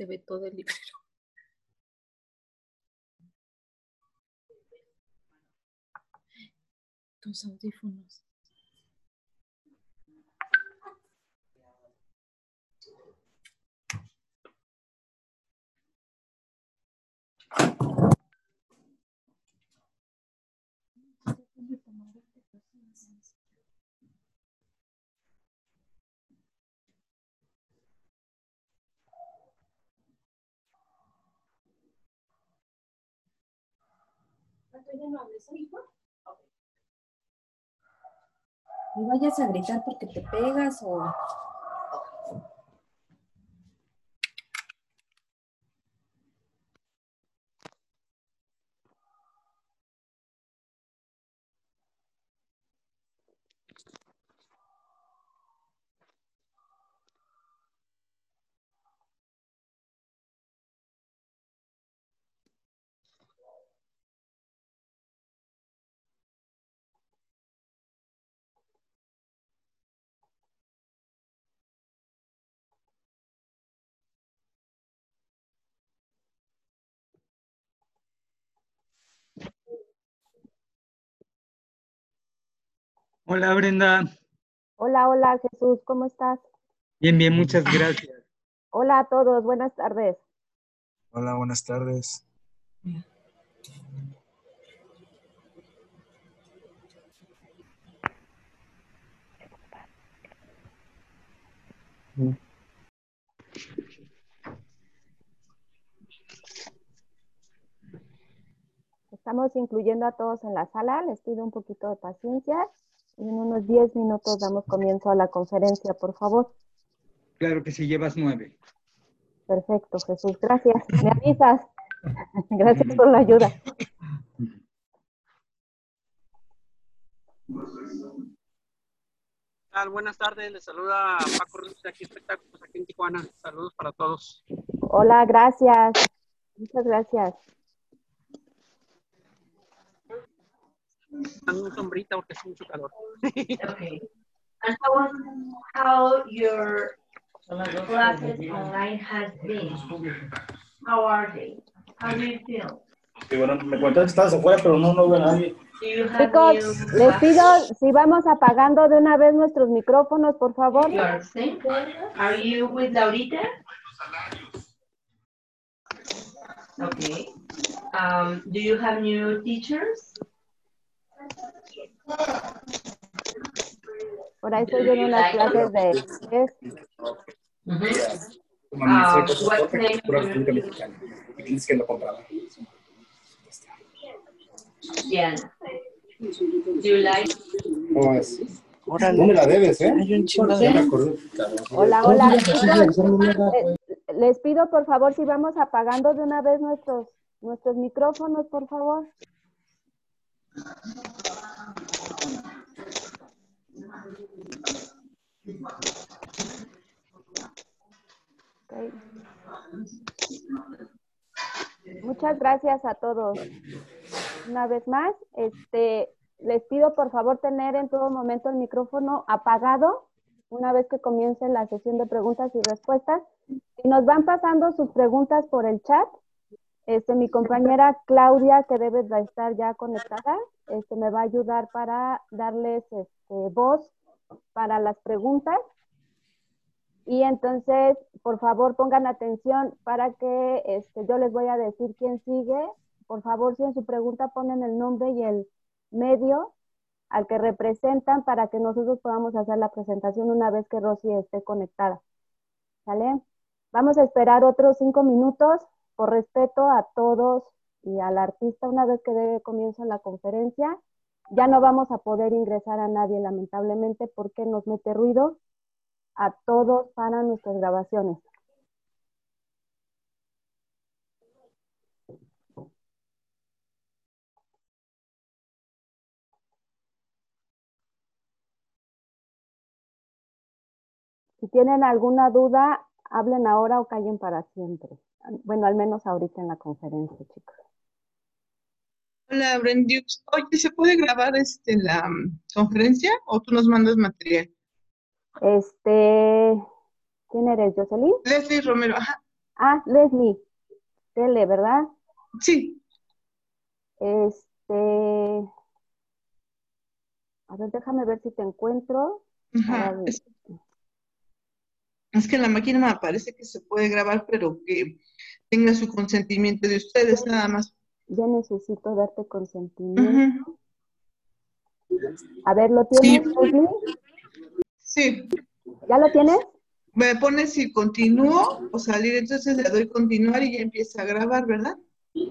Se ve todo el librero. Tus audífonos. No vayas a gritar porque te pegas o... Hola Brenda. Hola, hola Jesús, ¿cómo estás? Bien, bien, muchas gracias. Hola a todos, buenas tardes. Hola, buenas tardes. Estamos incluyendo a todos en la sala, les pido un poquito de paciencia en unos 10 minutos damos comienzo a la conferencia, por favor. Claro que sí, llevas nueve. Perfecto, Jesús, gracias. Me avisas. Gracias por la ayuda. tal? Buenas tardes, les saluda Paco Ruiz de aquí Espectáculos, aquí en Tijuana. Saludos para todos. Hola, gracias. Muchas gracias. Dame una sombrita porque hace mucho calor. Okay. And how, how your classes online has been? How are they? How do you feel? Y bueno, me cuentas que estabas afuera, pero no, no veo a nadie. Do you have Chicos, les pido si vamos apagando de una vez nuestros micrófonos, por favor. You are same? Are you with Laurita? Okay. Um, do you have new teachers? Por ahí estoy viendo unas clases de inglés. Mexicana. Y tienes que lo compraba. Diana. Do you like? No, es. No me la debes, ¿eh? Hay un chingo de... Hola, hola. Eh, Les pido por favor si vamos apagando de una vez nuestros nuestros micrófonos, por favor. Ok. Muchas gracias a todos. Una vez más, este, les pido por favor tener en todo momento el micrófono apagado una vez que comience la sesión de preguntas y respuestas. Si nos van pasando sus preguntas por el chat, este, mi compañera Claudia, que debe de estar ya conectada, este, me va a ayudar para darles este, voz para las preguntas. Y entonces, por favor, pongan atención para que este, yo les voy a decir quién sigue. Por favor, si en su pregunta ponen el nombre y el medio al que representan para que nosotros podamos hacer la presentación una vez que Rosy esté conectada. ¿Sale? Vamos a esperar otros cinco minutos por respeto a todos y al artista una vez que dé comienzo la conferencia. Ya no vamos a poder ingresar a nadie, lamentablemente, porque nos mete ruido a todos para nuestras grabaciones. Si tienen alguna duda, hablen ahora o callen para siempre. Bueno, al menos ahorita en la conferencia, chicos. Hola, Brendux. Oye, ¿se puede grabar este, la mm, conferencia o tú nos mandas material? Este, ¿quién eres, Jocelyn? Leslie Romero, ajá. Ah, Leslie. Tele, ¿verdad? Sí. Este. A ver, déjame ver si te encuentro. Ajá. Para- Es, que en la máquina me parece que se puede grabar, pero que tenga su consentimiento de ustedes nada más. Yo necesito darte consentimiento. A ver, ¿lo Sí. tienes, Leslie? Sí. ¿Ya lo tienes? Me pone si continúo o salir, entonces le doy continuar y ya empieza a grabar, ¿verdad?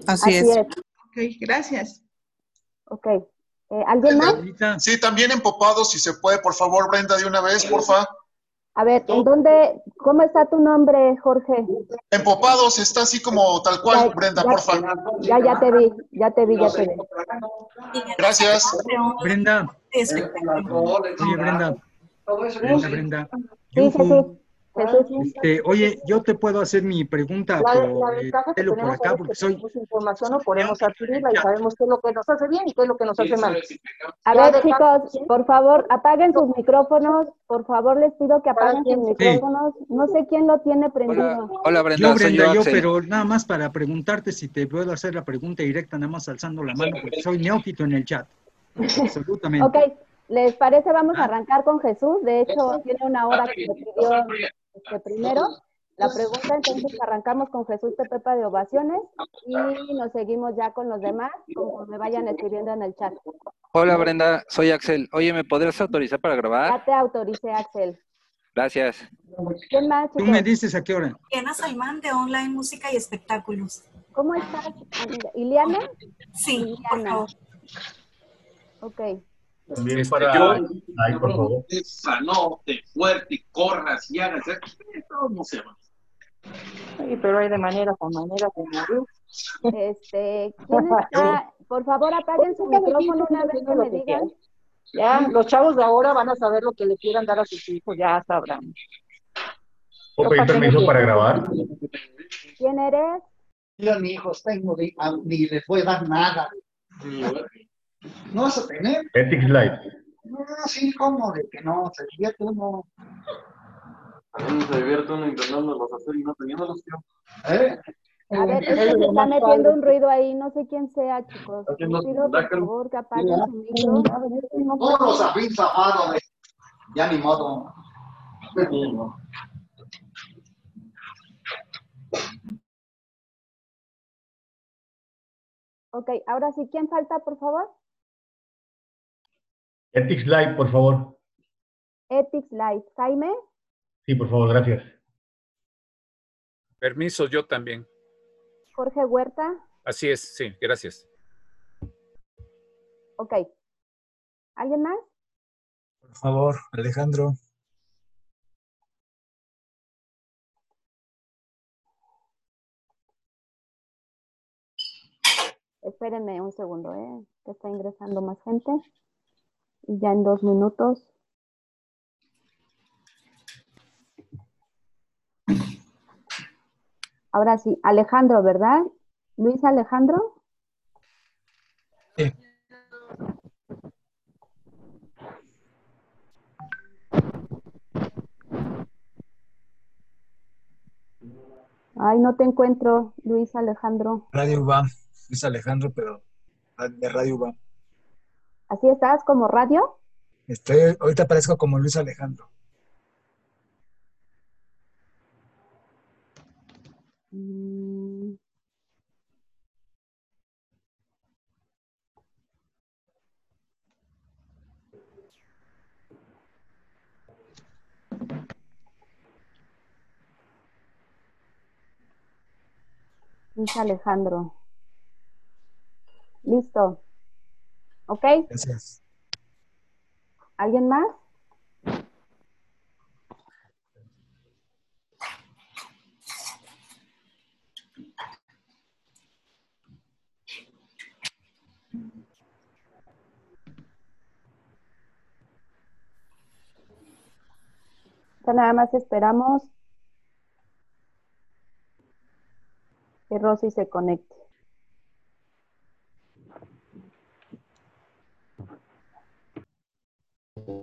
Así es. Ok, gracias. Ok. Eh, ¿Alguien más? Sí, también empopado, si se puede, por favor, Brenda, de una vez, porfa. A ver, ¿en dónde? ¿Cómo está tu nombre, Jorge? Empopados, está así como tal cual, Brenda, ya- porfa. Ya, ya te vi, ya te vi, ya te vi. Gracias. Brenda. Oye, Brenda. Brenda, Brenda. Sí. Jesús. Jesús. Este, oye, yo te puedo hacer mi pregunta La, por la eh, ventaja que por tenemos acá es porque que soy tenemos información o podemos adquirirla y sabemos qué es lo que nos hace bien y qué es lo que nos hace mal. A ver, chicos, por favor, apaguen sus micrófonos. Por favor, les pido que apaguen sus micrófonos. No sé quién lo tiene prendido. Hola Brenda, yo, soy Brenda, yo, pero nada más para preguntarte si te puedo hacer la pregunta directa, nada más alzando la mano, porque soy neófito en el chat. Absolutamente. Ok, ¿les parece? Vamos a arrancar con Jesús. De hecho, tiene una hora que me pidió este, primero la pregunta, entonces arrancamos con Jesús de Pepa de Ovaciones y nos seguimos ya con los demás, conforme vayan escribiendo en el chat. Hola Brenda, soy Axel. Oye, ¿me podrías autorizar para grabar? Ya te autoricé, Axel. Gracias. ¿Quién más, Tú me dices a qué hora. Diana Salmán de Online Música y Espectáculos. ¿Cómo estás? ¿Iliana? Sí, por Iliana. favor. Ok. También Este, para... yo- Ay, por favor. Sanote, fuerte, y corras y hagas. ¿Cómo se llama? Sí, pero hay de manera con manera con manera. Este, ¿quién está? Por favor, apaguen su micrófono una vez que me digan. Ya, los chavos de ahora van a saber lo que le quieran dar a sus hijos, ya sabrán. ¿Puedo pedir permiso para grabar? ¿Quién eres? Yo ni hijos tengo, ni, ni les voy a dar nada. No vas a tener. Ethics Live. No, sí, ¿cómo? De que no, se divierte uno. Algunos se divierte uno intentándolos hacer y no teniéndolos, tío. ¿Eh? A ver, es que se está metiendo un ruido ahí, no sé quién sea, chicos. Pido por favor que apaguen su micro. Todos los afín zafado de... Ya ni modo. Ok, ahora sí, ¿quién falta, por favor? Ethics Live, por favor. Ethics Live. Jaime, Sí, por favor, gracias. Permiso, yo también. Jorge Huerta. Así es, sí, gracias. Ok. ¿Alguien más? Por favor, Alejandro. Espérenme un segundo, ¿eh? Que está ingresando más gente. Ya en dos minutos. Ahora sí, Alejandro, ¿verdad? Luis Alejandro. Sí. Ay, no te encuentro, Luis Alejandro. Radio UBA. Es Alejandro, pero de Radio UBA. ¿Así estás como radio? Estoy, ahorita aparezco como Luis Alejandro. Mm, Luis Alejandro. Listo. ¿Ok? Gracias. ¿Alguien más? Nada más esperamos que Rosy se conecte.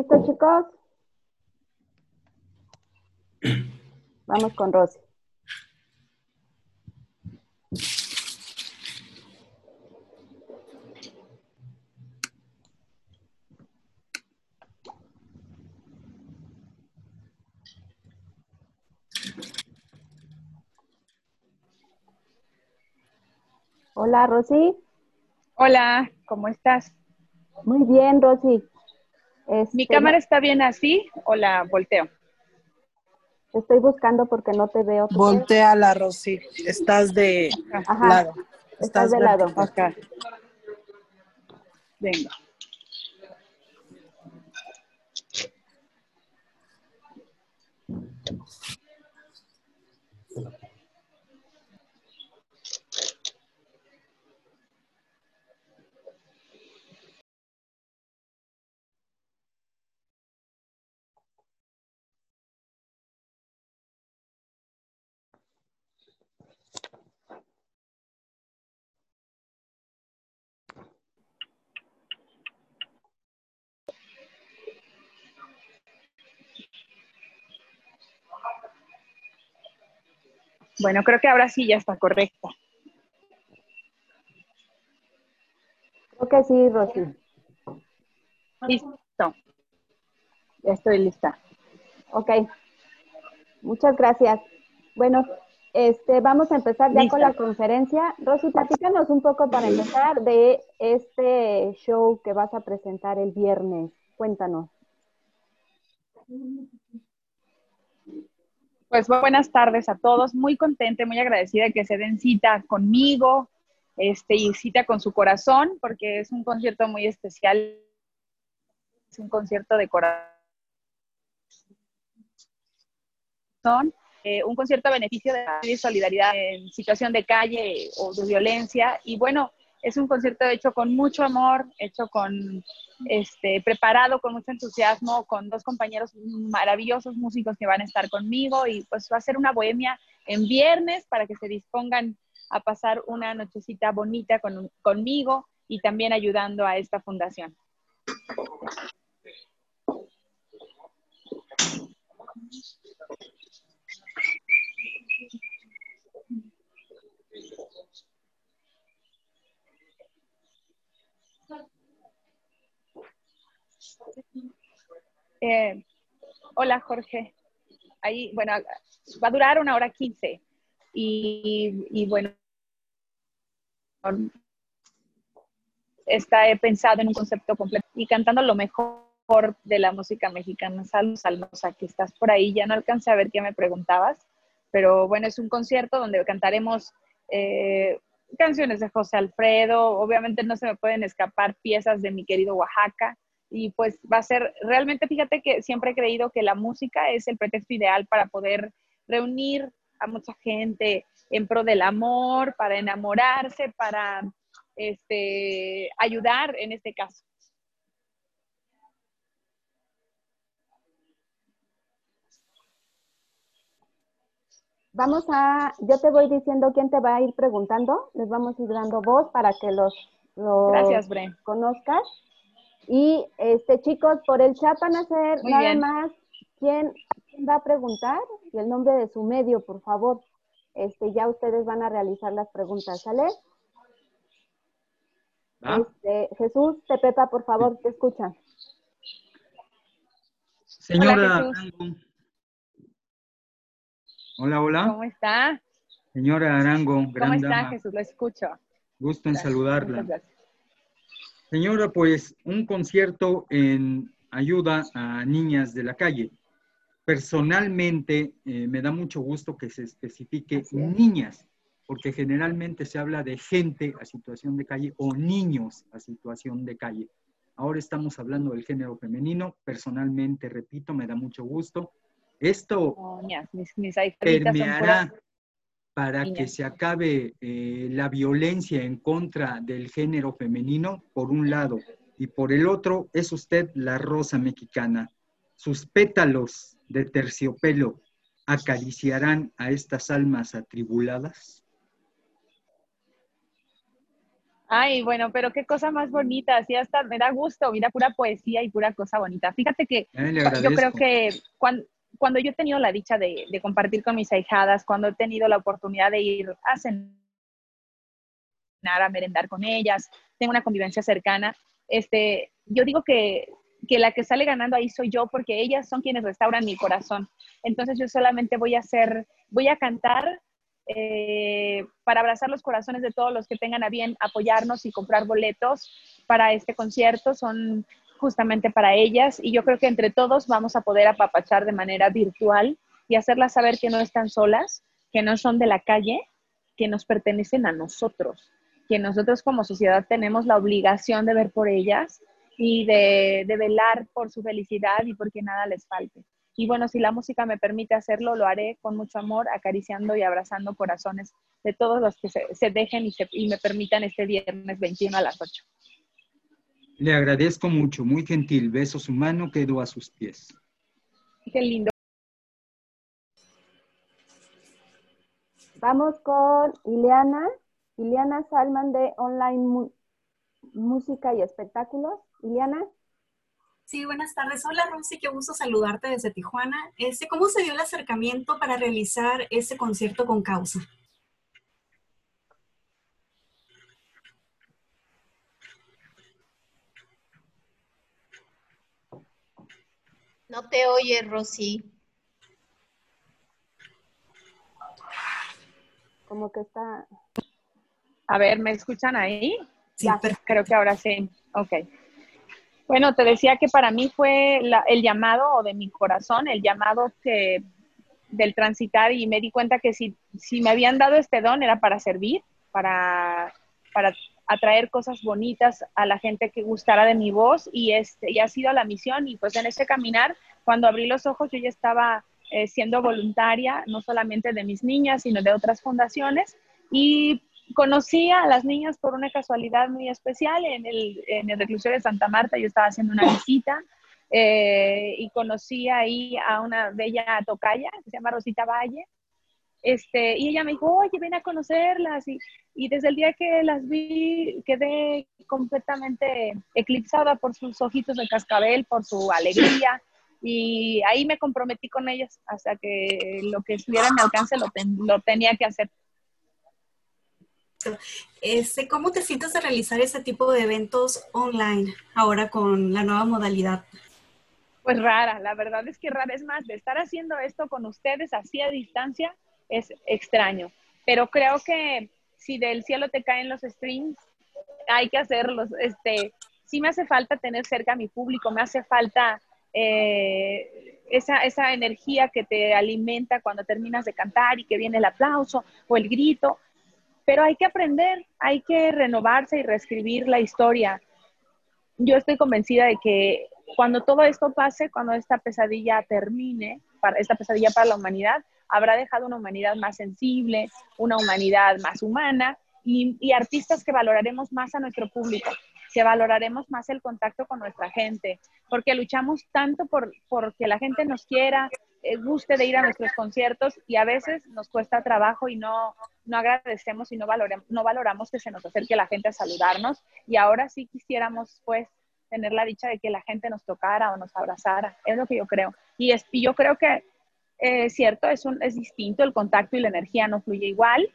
audio. ¿Listo, chicos? Vamos con Rosy. Hola, Rosy. Hola, ¿cómo estás? Muy bien, Rosy. ¿Mi Este, cámara está bien así o la volteo? Te estoy buscando porque no te veo. ¿Tú Voltea la Rosy. Estás de Ajá. lado. Estás de lado. vertical. Venga. Bueno, creo que ahora sí ya está correcta. Creo que sí, Rosy. Listo. Ya estoy lista. Ok. Muchas gracias. Bueno, este, vamos a empezar ya con la conferencia. Rosy, platícanos un poco para empezar de este show que vas a presentar el viernes. Cuéntanos. Pues buenas tardes a todos. Muy contenta, muy agradecida de que se den cita conmigo este, y cita con su corazón, porque es un concierto muy especial. Es un concierto de corazón. eh, un concierto a beneficio de la solidaridad en situación de calle o de violencia. Y bueno, es un concierto hecho con mucho amor, hecho con, este, preparado con mucho entusiasmo, con dos compañeros maravillosos músicos que van a estar conmigo y pues va a ser una bohemia en viernes para que se dispongan a pasar una nochecita bonita con, conmigo y también ayudando a esta fundación. Eh, hola, Jorge. Ahí, bueno, va a durar una hora quince. Y, bueno, está he pensado en un concepto completo y cantando lo mejor de la música mexicana. Saludos, Almosa, que estás por ahí. Ya no alcancé a ver qué me preguntabas, pero bueno, es un concierto donde cantaremos eh, canciones de José Alfredo. Obviamente no se me pueden escapar piezas de mi querido Oaxaca. Y pues va a ser, realmente fíjate que siempre he creído que la música es el pretexto ideal para poder reunir a mucha gente en pro del amor, para enamorarse, para este, ayudar en este caso. Vamos a, yo te voy diciendo quién te va a ir preguntando, les vamos a ir dando voz para que los, los Gracias, Bre. conozcas. Y este chicos, por el chat van a hacer Muy nada bien. más quién, quién va a preguntar y el nombre de su medio, por favor. Este, ya ustedes van a realizar las preguntas, ¿sale? ¿Va? Este, Jesús, te Pepa, por favor, te escuchan. Señora Hola. Arango. Hola, hola. ¿Cómo está? Señora Arango, ¿Cómo gran está, dama. Jesús? Lo escucho. Gusto en Gracias, saludarla. muchas gracias. Señora, pues un concierto en ayuda a niñas de la calle. Personalmente, eh, me da mucho gusto que se especifique niñas, porque generalmente se habla de gente a situación de calle o niños a situación de calle. Ahora estamos hablando del género femenino. Personalmente, repito, me da mucho gusto. Esto Oh, mis, permeará para que se acabe eh, la violencia en contra del género femenino, por un lado, y por el otro es usted la rosa mexicana. Sus pétalos de terciopelo acariciarán a estas almas atribuladas. Ay, bueno, pero qué cosa más bonita, así hasta me da gusto, mira, pura poesía y pura cosa bonita. Fíjate que yo creo que cuando, cuando yo he tenido la dicha de, compartir con mis ahijadas, cuando he tenido la oportunidad de ir a cenar, a merendar con ellas, tengo una convivencia cercana, este, yo digo que, que la que sale ganando ahí soy yo porque ellas son quienes restauran mi corazón. Entonces yo solamente voy a hacer, voy a cantar eh, para abrazar los corazones de todos los que tengan a bien apoyarnos y comprar boletos para este concierto. Son justamente para ellas y yo creo que entre todos vamos a poder apapachar de manera virtual y hacerlas saber que no están solas, que no son de la calle, que nos pertenecen a nosotros, que nosotros como sociedad tenemos la obligación de ver por ellas y de, velar por su felicidad y porque nada les falte. Y bueno, si la música me permite hacerlo, lo haré con mucho amor, acariciando y abrazando corazones de todos los que se, dejen y, y me permitan este viernes 21 a las 8. Le agradezco mucho, muy gentil. Beso su mano, quedo a sus pies. Qué lindo. Vamos con Ileana, Ileana Salman de Online Mu- Música y Espectáculos. Ileana. Sí, buenas tardes. Hola Rosy, qué gusto saludarte desde Tijuana. Este, ¿Cómo se dio el acercamiento para realizar este concierto con causa? No te oye, Rosy. Como que está. A ver, ¿me escuchan ahí? Sí, Ya, creo que ahora sí. Ok. Bueno, te decía que para mí fue la- el llamado o de mi corazón, el llamado que del transitar y me di cuenta que si, si me habían dado este don era para servir, para, para atraer cosas bonitas a la gente que gustara de mi voz y, este, y ha sido la misión y pues en ese caminar, cuando abrí los ojos yo ya estaba eh, siendo voluntaria, no solamente de mis niñas, sino de otras fundaciones y conocí a las niñas por una casualidad muy especial. En el, en el reclusorio de Santa Marta, yo estaba haciendo una visita eh, y conocí ahí a una bella tocaya que se llama Rosita Valle, este, y ella me dijo, oye, ven a conocerlas, y, y desde el día que las vi quedé completamente eclipsada por sus ojitos de cascabel, por su alegría, y ahí me comprometí con ellas hasta que lo que estuviera a mi alcance lo, ten- lo tenía que hacer. Este, ¿Cómo te sientes de realizar este tipo de eventos online ahora con la nueva modalidad? Pues rara, la verdad es que rara es más, de estar haciendo esto con ustedes así a distancia es extraño, pero creo que si del cielo te caen los streams, hay que hacerlos. Este, sí me hace falta tener cerca a mi público, me hace falta eh, esa, esa energía que te alimenta cuando terminas de cantar y que viene el aplauso o el grito, pero hay que aprender, hay que renovarse y reescribir la historia. Yo estoy convencida de que cuando todo esto pase, cuando esta pesadilla termine, para, esta pesadilla para la humanidad, habrá dejado una humanidad más sensible, una humanidad más humana y, artistas que valoraremos más a nuestro público, que valoraremos más el contacto con nuestra gente, porque luchamos tanto por, por que la gente nos quiera, eh, guste de ir a nuestros conciertos y a veces nos cuesta trabajo y no, no agradecemos y no, valorem- no valoramos que se nos acerque la gente a saludarnos y ahora sí quisiéramos pues tener la dicha de que la gente nos tocara o nos abrazara, es lo que yo creo. Y, es, y yo creo que es cierto, es, un, es distinto, el contacto y la energía no fluye igual,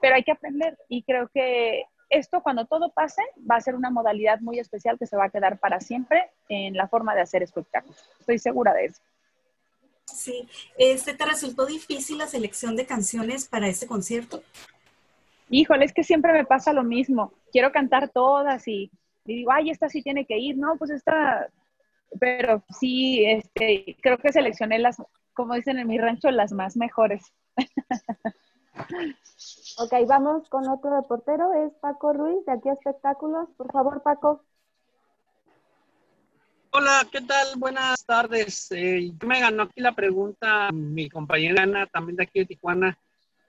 pero hay que aprender y creo que esto cuando todo pase va a ser una modalidad muy especial que se va a quedar para siempre en la forma de hacer espectáculos. Estoy segura de eso. Sí, este, ¿te resultó difícil la selección de canciones para este concierto? Híjole, es que siempre me pasa lo mismo. Quiero cantar todas y, y digo, ay, esta sí tiene que ir, no, pues esta, pero sí, este, creo que seleccioné las, como dicen en mi rancho, las más mejores. Ok, vamos con otro reportero, es Paco Ruiz, de aquí a Espectáculos. Por favor, Paco. Hola, ¿qué tal? Buenas tardes. Eh, yo me ganó aquí la pregunta, mi compañera Ana, también de aquí de Tijuana,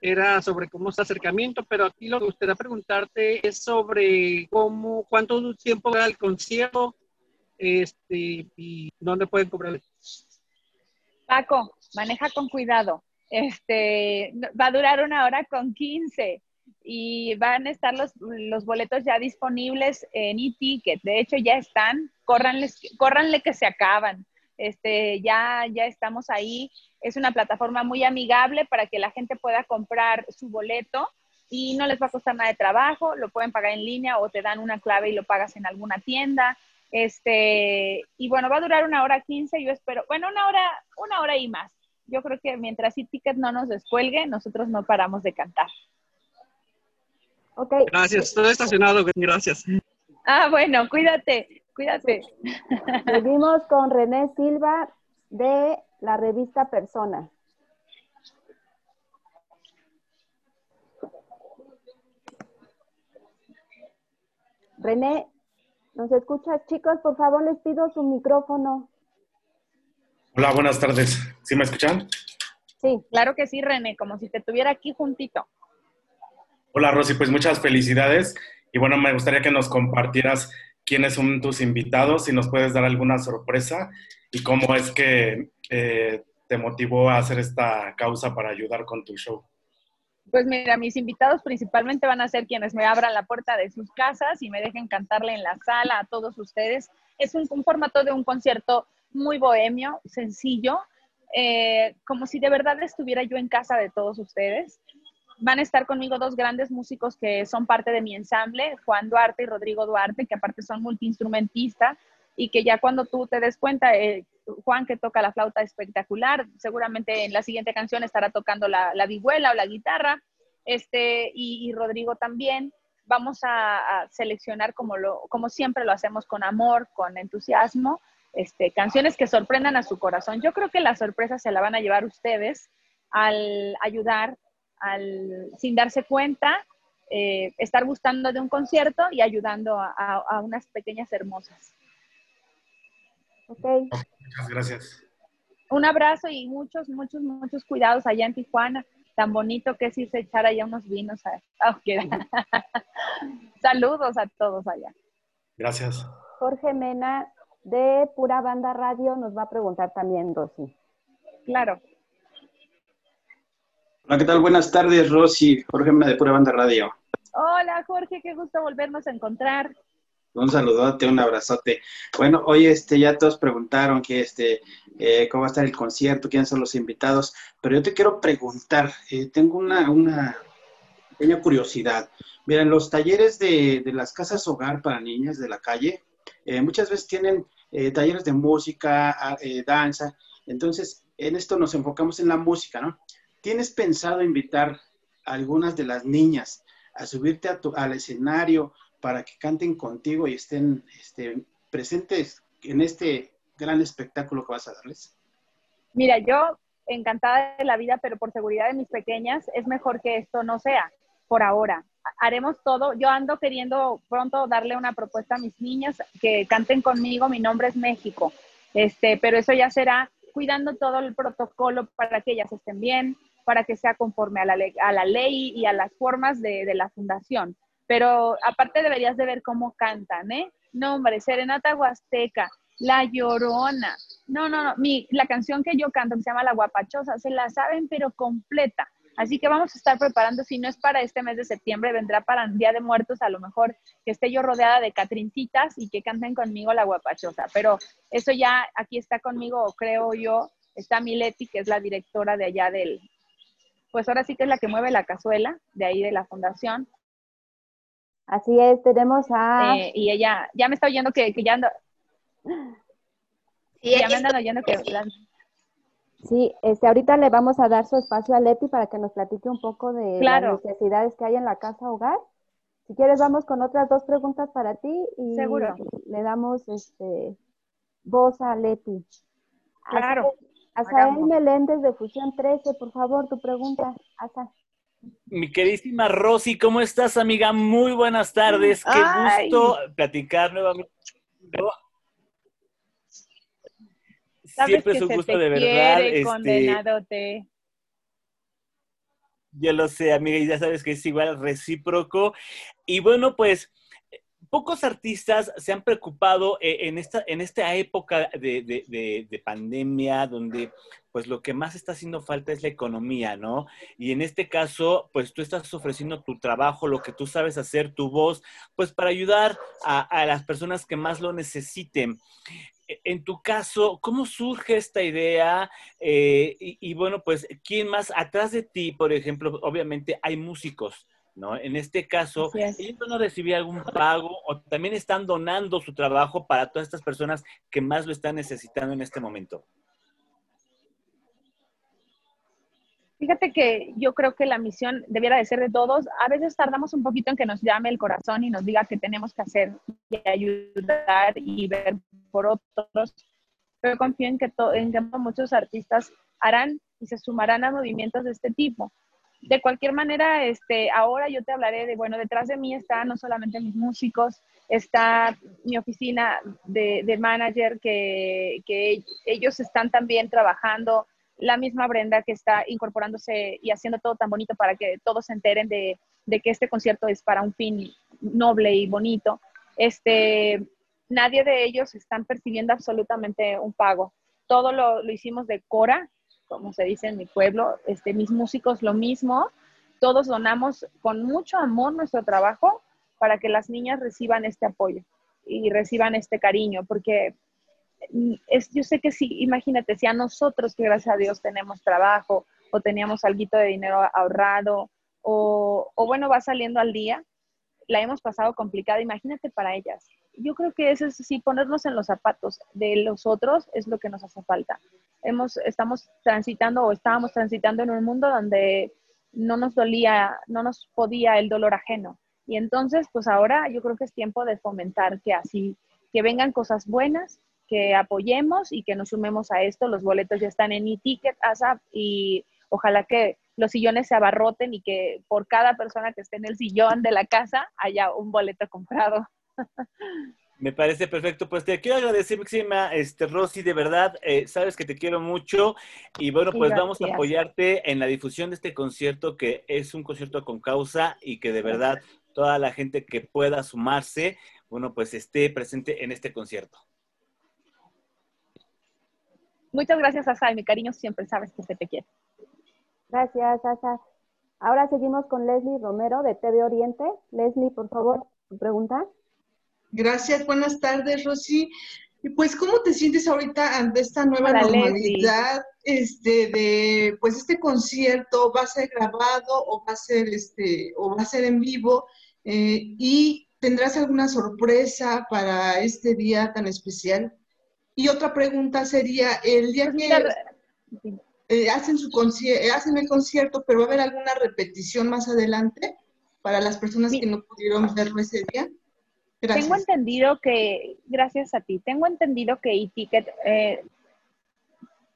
era sobre cómo es el acercamiento, pero aquí lo que gustaría preguntarte es sobre cómo, cuánto tiempo dura el concierto este, y dónde pueden cobrar. Paco, maneja con cuidado. Este, va a durar una hora con 15 y van a estar los, los boletos ya disponibles en e-ticket. De hecho, ya están. Córranles, córranle que se acaban. Este, ya, ya estamos ahí. Es una plataforma muy amigable para que la gente pueda comprar su boleto y no les va a costar nada de trabajo. Lo pueden pagar en línea o te dan una clave y lo pagas en alguna tienda. Este, y bueno, va a durar una hora 15. Yo espero, bueno, una hora, una hora y más. Yo creo que mientras e-ticket no nos descuelgue, nosotros no paramos de cantar. Ok. Gracias, estoy estacionado, gracias. Ah, bueno, cuídate, cuídate. Seguimos con René Silva de la revista Persona. René, ¿nos escuchas? Chicos, por favor, les pido su micrófono. Hola, buenas tardes. ¿Sí me escuchan? Sí, claro que sí, René, como si te tuviera aquí juntito. Hola, Rosy, pues muchas felicidades. Y bueno, me gustaría que nos compartieras quiénes son tus invitados, si nos puedes dar alguna sorpresa y cómo es que eh, te motivó a hacer esta causa para ayudar con tu show. Pues mira, mis invitados principalmente van a ser quienes me abran la puerta de sus casas y me dejen cantarle en la sala a todos ustedes. Es un, formato de un concierto muy bohemio, sencillo, eh, como si de verdad estuviera yo en casa de todos ustedes. Van a estar conmigo dos grandes músicos que son parte de mi ensamble, Juan Duarte y Rodrigo Duarte, que aparte son multiinstrumentistas y que ya cuando tú te des cuenta, eh, Juan que toca la flauta espectacular, seguramente en la siguiente canción estará tocando la, la vihuela o la guitarra, este, y, y Rodrigo también. Vamos a, a seleccionar como, lo, como siempre lo hacemos con amor, con entusiasmo, este, canciones que sorprendan a su corazón. Yo creo que la sorpresa se la van a llevar ustedes al ayudar, al, sin darse cuenta, eh, estar gustando de un concierto y ayudando a, a, a unas pequeñas hermosas. Ok. Muchas gracias. Un abrazo y muchos, muchos, muchos cuidados allá en Tijuana. Tan bonito que es irse a echar allá unos vinos. A... Oh, Saludos a todos allá. Gracias. Jorge Mena de Pura Banda Radio nos va a preguntar también, Rosy. Claro. Hola, ¿qué tal? Buenas tardes, Rosy. Jorge Mena de Pura Banda Radio. Hola, Jorge, qué gusto volvernos a encontrar. Un saludote, un abrazote. Bueno, hoy este, ya todos preguntaron que este, eh, cómo va a estar el concierto, quiénes son los invitados, pero yo te quiero preguntar, eh, tengo una, una pequeña curiosidad. Miren, los talleres de, de, las casas hogar para niñas de la calle, eh, muchas veces tienen talleres de música, danza, entonces en esto nos enfocamos en la música, ¿no? ¿Tienes pensado invitar a algunas de las niñas a subirte a tu, al escenario para que canten contigo y estén este, presentes en este gran espectáculo que vas a darles? Mira, yo encantada de la vida, pero por seguridad de mis pequeñas, es mejor que esto no sea por ahora. Haremos todo. Yo ando queriendo pronto darle una propuesta a mis niñas que canten conmigo. Mi nombre es México. Este, pero eso ya será cuidando todo el protocolo para que ellas estén bien, para que sea conforme a la, ley, y a las formas de la fundación pero aparte deberías de ver cómo cantan, ¿eh? No, hombre, Serenata Huasteca, La Llorona. No, no, no, mi, la canción que yo canto, que se llama La Guapachosa, se la saben, pero completa. Así que vamos a estar preparando, si no es para este mes de septiembre, vendrá para Día de Muertos, a lo mejor que esté yo rodeada de catrincitas y que canten conmigo La Guapachosa. Pero eso ya aquí está conmigo, creo yo, está Mileti, que es la directora de allá del, pues ahora sí que es la que mueve la cazuela, de ahí de la fundación. Así es, tenemos a... Eh, y ella ya me está oyendo que, que ya ando... Sí, ya me andan oyendo que... Sí, este, ahorita le vamos a dar su espacio a Leti para que nos platique un poco de claro. las necesidades que hay en la casa hogar. Si quieres, vamos con otras dos preguntas para ti y Seguro. le damos este, voz a Leti. Claro. Azael Meléndez de Fusión 13, por favor, tu pregunta, Asa. Mi queridísima Rosy, ¿cómo estás, amiga? Muy buenas tardes. Qué Ay. gusto platicar nuevamente. Siempre es un gusto de verdad. quiere, este. Yo lo sé, amiga, y ya sabes que es igual recíproco. Y bueno, pues pocos artistas se han preocupado eh, en esta, en esta época de, de- de- de pandemia, donde pues lo que más está haciendo falta es la economía, ¿no? Y en este caso, pues tú estás ofreciendo tu trabajo, lo que tú sabes hacer, tu voz, pues para ayudar a, a las personas que más lo necesiten. E- En tu caso, ¿cómo surge esta idea? Eh, y, y bueno, pues, ¿quién más atrás de ti, por ejemplo? Obviamente hay músicos, ¿no? En este caso, es. ¿ellos van a recibir algún pago o también están donando su trabajo para todas estas personas que más lo están necesitando en este momento? Fíjate que yo creo que la misión debiera de ser de todos. A veces tardamos un poquito en que nos llame el corazón y nos diga qué tenemos que hacer y ayudar y ver por otros. Pero confío en que, en que muchos artistas harán y se sumarán a movimientos de este tipo. De cualquier manera, este, ahora yo te hablaré de, bueno, detrás de mí están no solamente mis músicos, está mi oficina de, de manager, que, que ellos están también trabajando, la misma Brenda que está incorporándose y haciendo todo tan bonito para que todos se enteren de, de que este concierto es para un fin noble y bonito. Este, nadie de ellos están percibiendo absolutamente un pago. Todo lo, lo hicimos de Cora, como se dice en mi pueblo, este, mis músicos lo mismo, todos donamos con mucho amor nuestro trabajo para que las niñas reciban este apoyo y reciban este cariño, porque mm, es, yo sé que sí, imagínate, si a nosotros que gracias a Dios tenemos trabajo o teníamos algo de dinero ahorrado o, o bueno, va saliendo al día, la hemos pasado complicada, imagínate para ellas. Yo creo que eso es sí, ponernos en los zapatos de los otros es lo que nos hace falta. Estamos transitando o estábamos transitando en un mundo donde no nos dolía, no nos podía el dolor ajeno. Y entonces, pues ahora yo creo que es tiempo de fomentar que así, que vengan cosas buenas, que apoyemos y que nos sumemos a esto. Los boletos ya están en e-ticket, ASAP, y ojalá que los sillones se abarroten y que por cada persona que esté en el sillón de la casa haya un boleto comprado. Me parece perfecto. Pues te quiero agradecer, Maxima, este, Rosy, de verdad, eh, sabes que te quiero mucho y bueno, pues vamos a apoyarte en la difusión de este concierto, que es un concierto con causa y que de verdad toda la gente que pueda sumarse, bueno, pues esté presente en este concierto. Muchas gracias, Asa, y mi cariño siempre sabes que se te quiere. Gracias, Sasa. Ahora seguimos con Leslie Romero de TV Oriente. Leslie, por favor, tu pregunta. Gracias, buenas tardes, Rosy. Y pues, ¿cómo te sientes ahorita ante esta nueva Hola, normalidad? Este, de, pues este concierto va a ser grabado o va a ser este, o va a ser en vivo, eh, y tendrás alguna sorpresa para este día tan especial. Y otra pregunta sería, el día que eh, hacen su eh, hacen el concierto, pero va a haber alguna repetición más adelante para las personas que no pudieron verlo ese día. Gracias. Tengo entendido que, gracias a ti, tengo entendido que eTicket eh,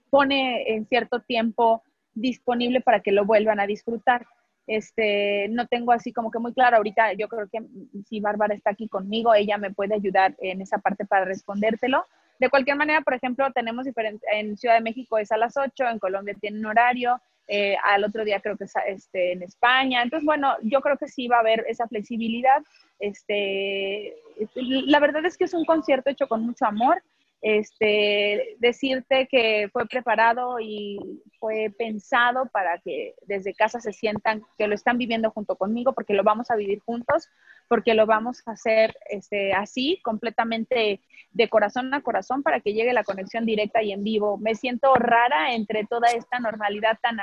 pone en cierto tiempo disponible para que lo vuelvan a disfrutar. Este, no tengo así como que muy claro ahorita, yo creo que si Bárbara está aquí conmigo, ella me puede ayudar en esa parte para respondértelo. De cualquier manera, por ejemplo, tenemos diferente, en Ciudad de México es a las 8, en Colombia tiene un horario, eh, al otro día creo que es este, en España. Entonces, bueno, yo creo que sí va a haber esa flexibilidad. Este, la verdad es que es un concierto hecho con mucho amor. Este, decirte que fue preparado y fue pensado para que desde casa se sientan que lo están viviendo junto conmigo, porque lo vamos a vivir juntos, porque lo vamos a hacer este, así, completamente de corazón a corazón, para que llegue la conexión directa y en vivo. Me siento rara entre toda esta normalidad tan,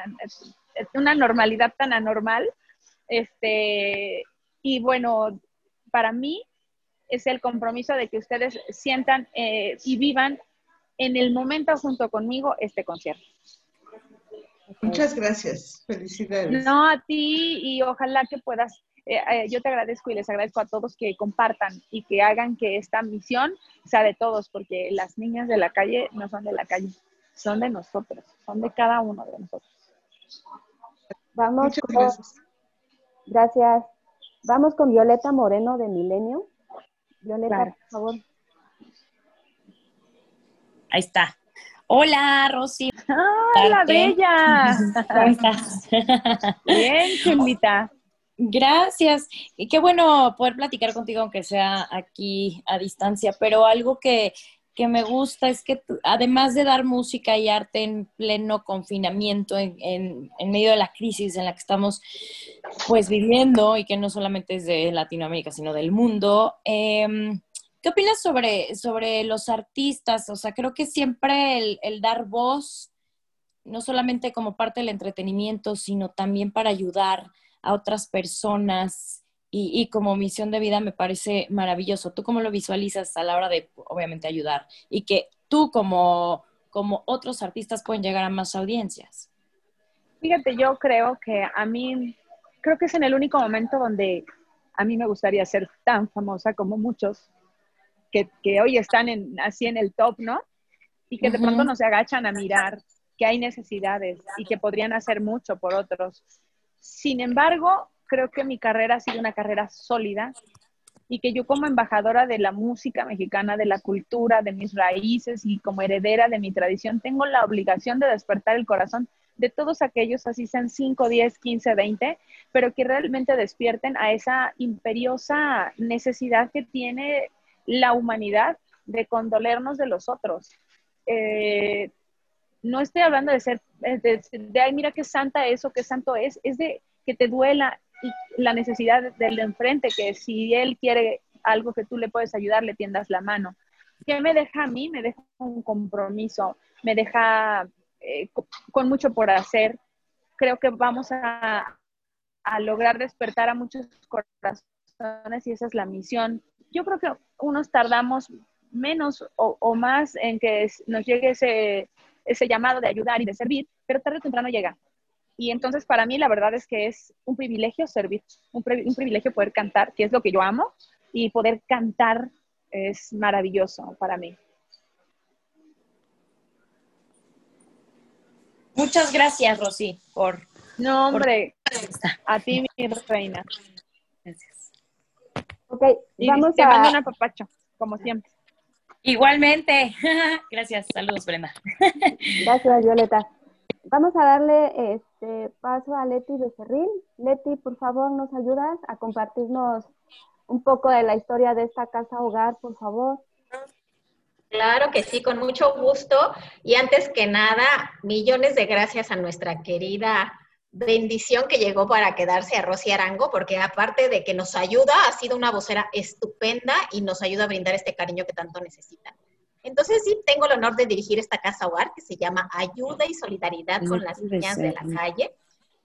una normalidad tan anormal. Este, y bueno, para mí es el compromiso de que ustedes sientan eh, y vivan en el momento junto conmigo este concierto. Muchas gracias. Felicidades. No a ti y ojalá que puedas, eh, eh, yo te agradezco y les agradezco a todos que compartan y que hagan que esta misión sea de todos, porque las niñas de la calle no son de la calle, son de nosotros, son de cada uno de nosotros. Vamos Muchas con, gracias. Gracias. Vamos con Violeta Moreno de Milenio. Violeta, Claro. por favor. Ahí está. Hola, Rosy. ¡Hola, bella! ¿Cómo estás? Bien, Chulita. Gracias. Y qué bueno poder platicar contigo, aunque sea aquí a distancia, pero algo que, que me gusta es que además de dar música y arte en pleno confinamiento, en, en- en medio de la crisis en la que estamos pues viviendo y que no solamente es de Latinoamérica, sino del mundo, em, ¿qué opinas sobre, sobre los artistas? O sea, creo que siempre el, el dar voz no solamente como parte del entretenimiento, sino también para ayudar a otras personas y, y como misión de vida me parece maravilloso. ¿Tú cómo lo visualizas a la hora de, obviamente, ayudar? Y que tú como, como otros artistas pueden llegar a más audiencias. Fíjate, yo creo que a mí, creo que es en el único momento donde a mí me gustaría ser tan famosa como muchos que, que hoy están en, así en el top, ¿no? Y que de pronto no se agachan a mirar que hay necesidades y que podrían hacer mucho por otros. Sin embargo, creo que mi carrera ha sido una carrera sólida y que yo como embajadora de la música mexicana, de la cultura, de mis raíces y como heredera de mi tradición, tengo la obligación de despertar el corazón de todos aquellos, así sean 5, 10, 15, 20, pero que realmente despierten a esa imperiosa necesidad que tiene la humanidad de condolernos de los otros. Eh, no estoy hablando de ser, eh, de, de, ay, mira qué santa es o qué santo es, es de que te duela y la necesidad del de enfrente, que si él quiere algo que tú le puedes ayudar, le tiendas la mano. ¿Qué me deja a mí? Me deja un compromiso, me deja eh, co- con mucho por hacer. Creo que vamos a, a lograr despertar a muchos corazones y esa es la misión. Yo creo que unos tardamos menos o, o más en que nos llegue ese, ese llamado de ayudar y de servir, pero tarde o temprano llega. Y entonces para mí la verdad es que es un privilegio servir, un, pri- un privilegio poder cantar, que es lo que yo amo, y poder cantar es maravilloso para mí. Muchas gracias, Rosy, por... No, hombre, a ti, mi reina. Gracias. Ok, Y vamos te mando un a... apapacho, como siempre. Igualmente. gracias. Saludos, Brenda. Gracias, Violeta. Vamos a darle este paso a Leti Becerril. Leti, por favor, ¿nos ayudas a compartirnos un poco de la historia de esta casa hogar, por favor? Claro que sí, con mucho gusto. Y antes que nada, millones de gracias a nuestra querida bendición que llegó para quedarse a Rosy Arango, porque aparte de que nos ayuda, ha sido una vocera estupenda y nos ayuda a brindar este cariño que tanto necesitan. Entonces sí, tengo el honor de dirigir esta casa hogar que se llama Ayuda y Solidaridad con las Niñas de la Calle.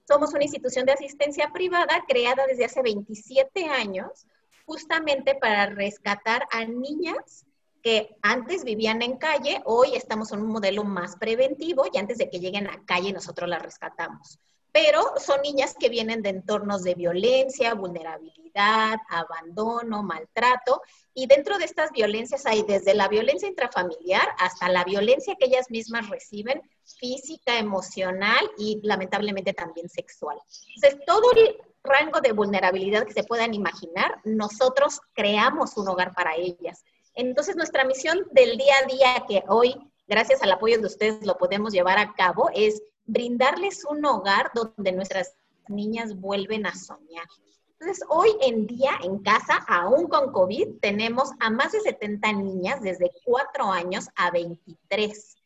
Somos una institución de asistencia privada creada desde hace 27 años justamente para rescatar a niñas que antes vivían en calle, hoy estamos en un modelo más preventivo y antes de que lleguen a calle nosotros las rescatamos. Pero son niñas que vienen de entornos de violencia, vulnerabilidad, abandono, maltrato y dentro de estas violencias hay desde la violencia intrafamiliar hasta la violencia que ellas mismas reciben, física, emocional y lamentablemente también sexual. Entonces, todo el rango de vulnerabilidad que se puedan imaginar, nosotros creamos un hogar para ellas. Entonces, nuestra misión del día a día que hoy, gracias al apoyo de ustedes, lo podemos llevar a cabo, es brindarles un hogar donde nuestras niñas vuelven a soñar. Entonces, hoy en día en casa, aún con COVID, tenemos a más de 70 niñas desde 4 años a 23.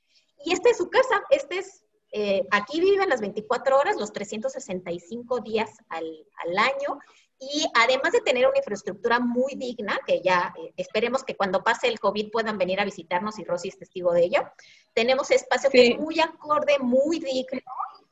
Y esta es su casa, este es, eh, aquí viven las 24 horas, los 365 días al, al año. Y además de tener una infraestructura muy digna, que ya eh, esperemos que cuando pase el COVID puedan venir a visitarnos y Rosy es testigo de ello, tenemos espacio que Sí. es muy acorde, muy digno,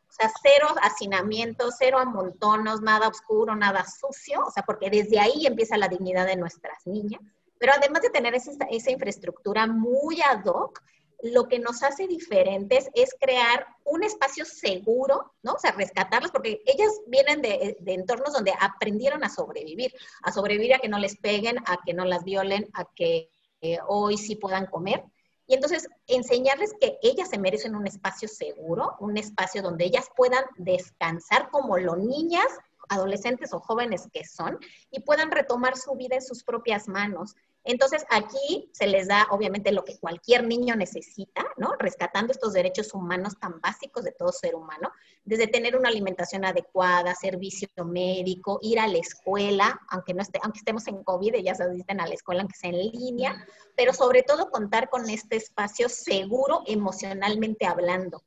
o sea, cero hacinamiento, cero amontonos, nada oscuro, nada sucio, o sea, porque desde ahí empieza la dignidad de nuestras niñas. Pero además de tener esa, esa infraestructura muy ad hoc, lo que nos hace diferentes es crear un espacio seguro, ¿no? O sea, rescatarlas, porque ellas vienen de, de entornos donde aprendieron a sobrevivir, a sobrevivir a que no les peguen, a que no las violen, a que eh, hoy sí puedan comer. Y entonces enseñarles que ellas se merecen un espacio seguro, un espacio donde ellas puedan descansar como lo niñas adolescentes o jóvenes que son y puedan retomar su vida en sus propias manos. Entonces, aquí se les da obviamente lo que cualquier niño necesita, ¿no? Rescatando estos derechos humanos tan básicos de todo ser humano, desde tener una alimentación adecuada, servicio médico, ir a la escuela, aunque no esté, aunque estemos en COVID, ellas asisten a la escuela aunque sea en línea, pero sobre todo contar con este espacio seguro emocionalmente hablando.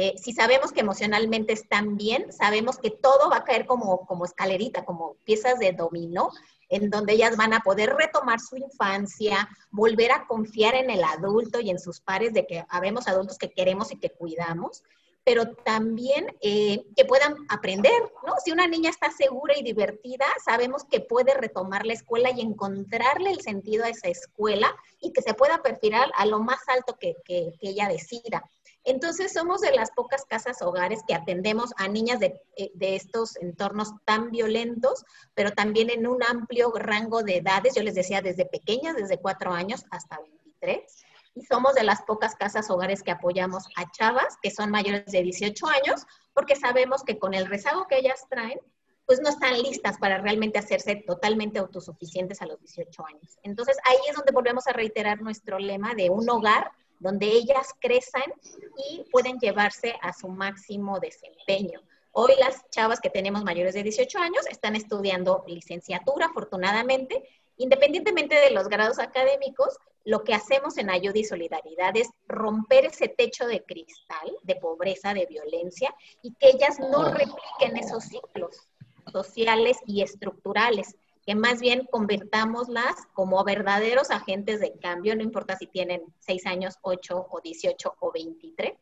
Eh, si sabemos que emocionalmente están bien, sabemos que todo va a caer como, como escalerita, como piezas de dominó, en donde ellas van a poder retomar su infancia, volver a confiar en el adulto y en sus pares de que habemos adultos que queremos y que cuidamos, pero también eh, que puedan aprender, ¿no? Si una niña está segura y divertida, sabemos que puede retomar la escuela y encontrarle el sentido a esa escuela y que se pueda perfilar a lo más alto que, que ella decida. Entonces, somos de las pocas casas hogares que atendemos a niñas de, eh, de, estos entornos tan violentos, pero también en un amplio rango de edades. Yo les decía, desde pequeñas, desde cuatro años hasta 23. Y somos de las pocas casas hogares que apoyamos a chavas que son mayores de 18 años, porque sabemos que con el rezago que ellas traen, pues no están listas para realmente hacerse totalmente autosuficientes a los 18 años. Entonces, ahí es donde volvemos a reiterar nuestro lema de un hogar donde ellas crecen y pueden llevarse a su máximo desempeño. Hoy las chavas que tenemos mayores de 18 años están estudiando licenciatura, afortunadamente. Independientemente de los grados académicos, lo que hacemos en Ayuda y Solidaridad es romper ese techo de cristal de pobreza, de violencia, y que ellas no repliquen esos ciclos sociales y estructurales que más bien convertámoslas como verdaderos agentes de cambio, no importa si tienen 6 años, 8 o 18 o 23.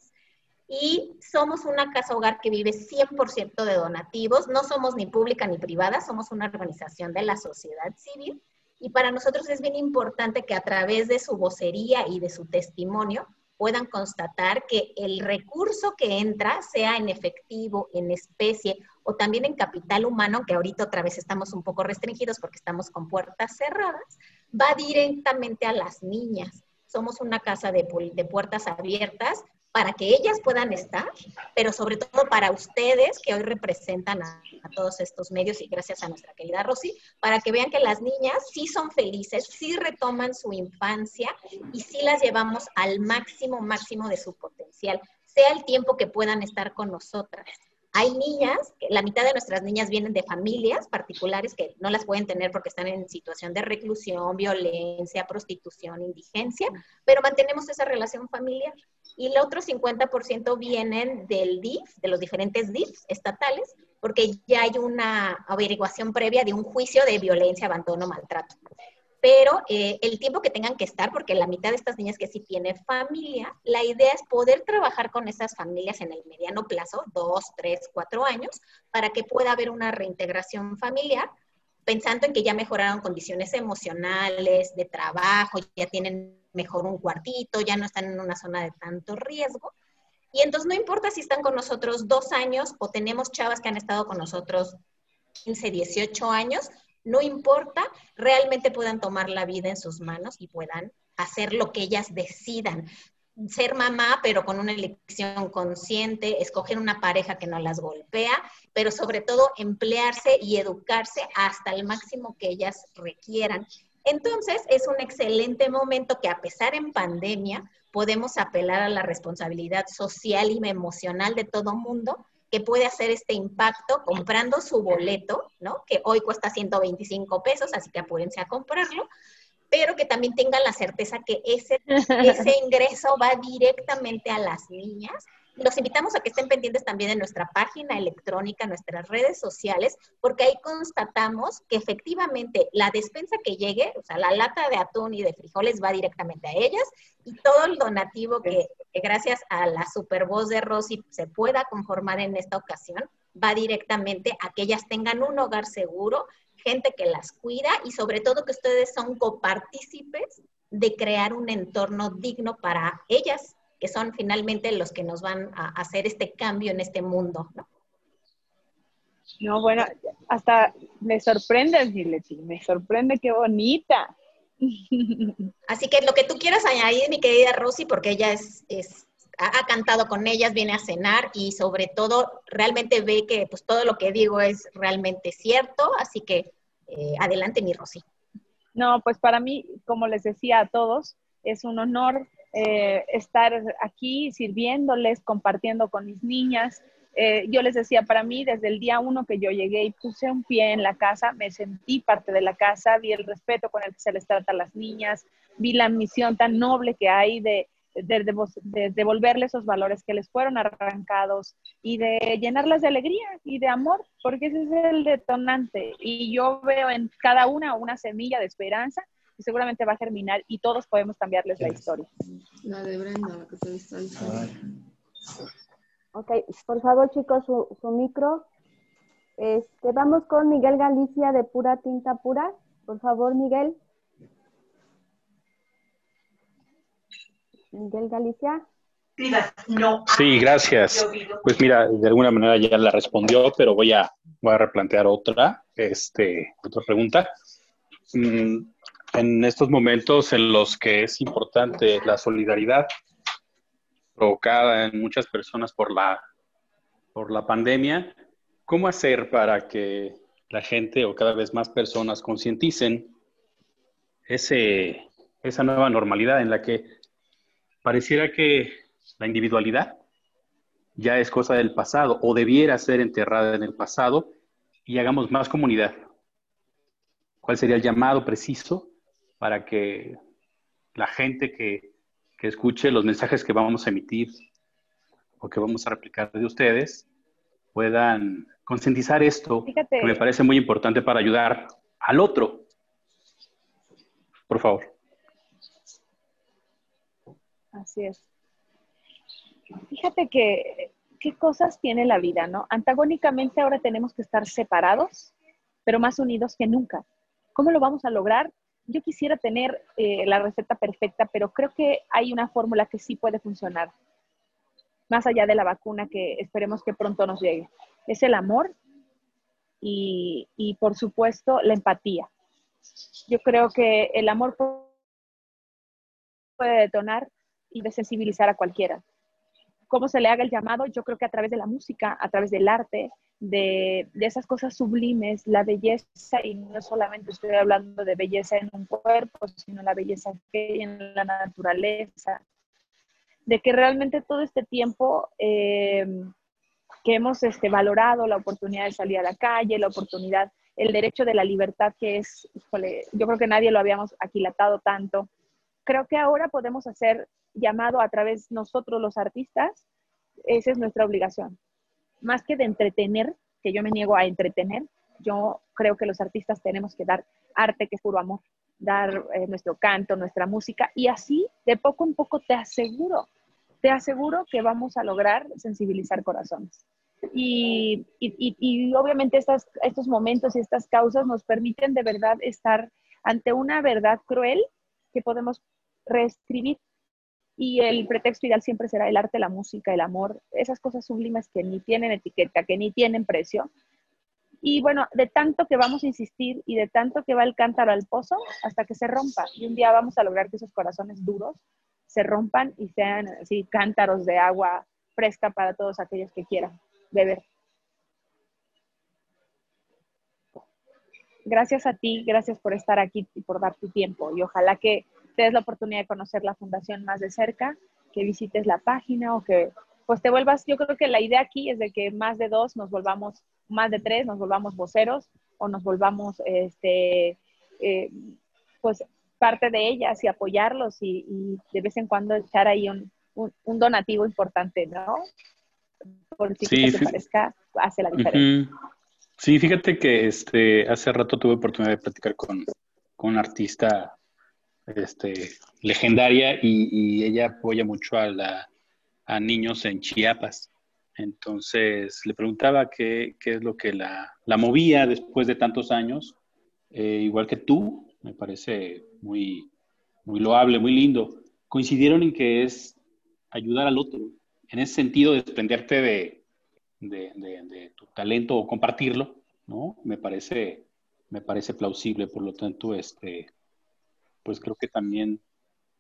Y somos una casa hogar que vive 100% de donativos, no somos ni pública ni privada, somos una organización de la sociedad civil. Y para nosotros es bien importante que a través de su vocería y de su testimonio puedan constatar que el recurso que entra, sea en efectivo, en especie o también en capital humano, que ahorita otra vez estamos un poco restringidos porque estamos con puertas cerradas, va directamente a las niñas. Somos una casa de, puertas abiertas para que ellas puedan estar, pero sobre todo para ustedes que hoy representan a, todos estos medios y gracias a nuestra querida Rosy, para que vean que las niñas sí son felices, sí retoman su infancia y sí las llevamos al máximo, máximo de su potencial, sea el tiempo que puedan estar con nosotras. Hay niñas, la mitad de nuestras niñas vienen de familias particulares que no las pueden tener porque están en situación de reclusión, violencia, prostitución, indigencia, pero mantenemos esa relación familiar. Y el otro 50% vienen del DIF, de los diferentes DIFs estatales, porque ya hay una averiguación previa de un juicio de violencia, abandono, maltrato pero eh, el tiempo que tengan que estar, porque la mitad de estas niñas que sí tienen familia, la idea es poder trabajar con esas familias en el mediano plazo, dos, tres, cuatro años, para que pueda haber una reintegración familiar, pensando en que ya mejoraron condiciones emocionales, de trabajo, ya tienen mejor un cuartito, ya no están en una zona de tanto riesgo. Y entonces no importa si están con nosotros dos años o tenemos chavas que han estado con nosotros 15, 18 años, no importa, realmente puedan tomar la vida en sus manos y puedan hacer lo que ellas decidan. Ser mamá, pero con una elección consciente, escoger una pareja que no las golpea, pero sobre todo emplearse y educarse hasta el máximo que ellas requieran. Entonces, es un excelente momento que a pesar en pandemia, podemos apelar a la responsabilidad social y emocional de todo mundo que puede hacer este impacto comprando su boleto, ¿no? Que hoy cuesta 125 pesos, así que apúrense a comprarlo, pero que también tengan la certeza que ese, ese ingreso va directamente a las niñas los invitamos a que estén pendientes también de nuestra página electrónica, nuestras redes sociales, porque ahí constatamos que efectivamente la despensa que llegue, o sea, la lata de atún y de frijoles va directamente a ellas y todo el donativo que, gracias a la super voz de Rosy se pueda conformar en esta ocasión, va directamente a que ellas tengan un hogar seguro, gente que las cuida y sobre todo que ustedes son copartícipes de crear un entorno digno para ellas que son finalmente los que nos van a hacer este cambio en este mundo, ¿no? No, bueno, hasta me sorprende, Leti, me sorprende qué bonita. Así que lo que tú quieras añadir, mi querida Rosy, porque ella es, es ha, ha cantado con ellas, viene a cenar y sobre todo realmente ve que pues todo lo que digo es realmente cierto, así que eh, adelante mi Rosy. No, pues para mí, como les decía a todos, es un honor eh, estar aquí sirviéndoles, compartiendo con mis niñas. Eh, yo les decía, para mí, desde el día uno que yo llegué y puse un pie en la casa, me sentí parte de la casa, vi el respeto con el que se les trata a las niñas, vi la misión tan noble que hay de, de, de, de devolverles esos valores que les fueron arrancados y de llenarlas de alegría y de amor, porque ese es el detonante. Y yo veo en cada una una semilla de esperanza y seguramente va a germinar y todos podemos cambiarles la historia. La de Brenda, la que te está diciendo. Ok, por favor chicos, su, su micro. Este, vamos con Miguel Galicia de Pura Tinta Pura. Por favor, Miguel. Miguel Galicia. Sí, gracias. Pues mira, de alguna manera ya la respondió, pero voy a, voy a replantear otra, este, otra pregunta. En estos momentos en los que es importante la solidaridad provocada en muchas personas por la, por la pandemia, ¿cómo hacer para que la gente o cada vez más personas concienticen ese, esa nueva normalidad en la que pareciera que la individualidad ya es cosa del pasado o debiera ser enterrada en el pasado y hagamos más comunidad. ¿Cuál sería el llamado preciso para que la gente que, que escuche los mensajes que vamos a emitir o que vamos a replicar de ustedes puedan concientizar esto, Fíjate. que me parece muy importante para ayudar al otro? Por favor. Así es. Fíjate que qué cosas tiene la vida, ¿no? Antagónicamente ahora tenemos que estar separados, pero más unidos que nunca. ¿Cómo lo vamos a lograr? Yo quisiera tener eh, la receta perfecta, pero creo que hay una fórmula que sí puede funcionar, más allá de la vacuna que esperemos que pronto nos llegue. Es el amor y, y por supuesto, la empatía. Yo creo que el amor puede detonar y desensibilizar a cualquiera. ¿Cómo se le haga el llamado? Yo creo que a través de la música, a través del arte, de, esas cosas sublimes, la belleza, y no solamente estoy hablando de belleza en un cuerpo, sino la belleza que hay en la naturaleza, de que realmente todo este tiempo eh, que hemos este, valorado la oportunidad de salir a la calle, la oportunidad, el derecho de la libertad, que es, yo creo que nadie lo habíamos aquilatado tanto, creo que ahora podemos hacer llamado a través nosotros los artistas, esa es nuestra obligación. Más que de entretener, que yo me niego a entretener, yo creo que los artistas tenemos que dar arte que es puro amor, dar eh, nuestro canto, nuestra música, y así de poco en poco te aseguro, te aseguro que vamos a lograr sensibilizar corazones. Y, y, y obviamente estas, estos momentos y estas causas nos permiten de verdad estar ante una verdad cruel que podemos reescribir y el pretexto ideal siempre será el arte, la música, el amor, esas cosas sublimes que ni tienen etiqueta, que ni tienen precio. Y bueno, de tanto que vamos a insistir y de tanto que va el cántaro al pozo hasta que se rompa. Y un día vamos a lograr que esos corazones duros se rompan y sean así cántaros de agua fresca para todos aquellos que quieran beber. Gracias a ti, gracias por estar aquí y por dar tu tiempo. Y ojalá que te des la oportunidad de conocer la fundación más de cerca, que visites la página o que pues te vuelvas, yo creo que la idea aquí es de que más de dos nos volvamos, más de tres nos volvamos voceros o nos volvamos, este, eh, pues parte de ellas y apoyarlos y, y, de vez en cuando echar ahí un, un, un donativo importante, ¿no? Por si Sí, te parezca, hace la diferencia. Sí, fíjate que este, hace rato tuve oportunidad de platicar con, con una artista este, legendaria y, ella apoya mucho a, niños en Chiapas. Entonces le preguntaba qué, es lo que la, movía después de tantos años, Eh, igual que tú, me parece muy, muy loable, muy lindo. Coincidieron en que es ayudar al otro, en ese sentido, desprenderte de, de, de, de tu talento o compartirlo, ¿no? Me parece, me parece plausible, por lo tanto, este, pues creo que también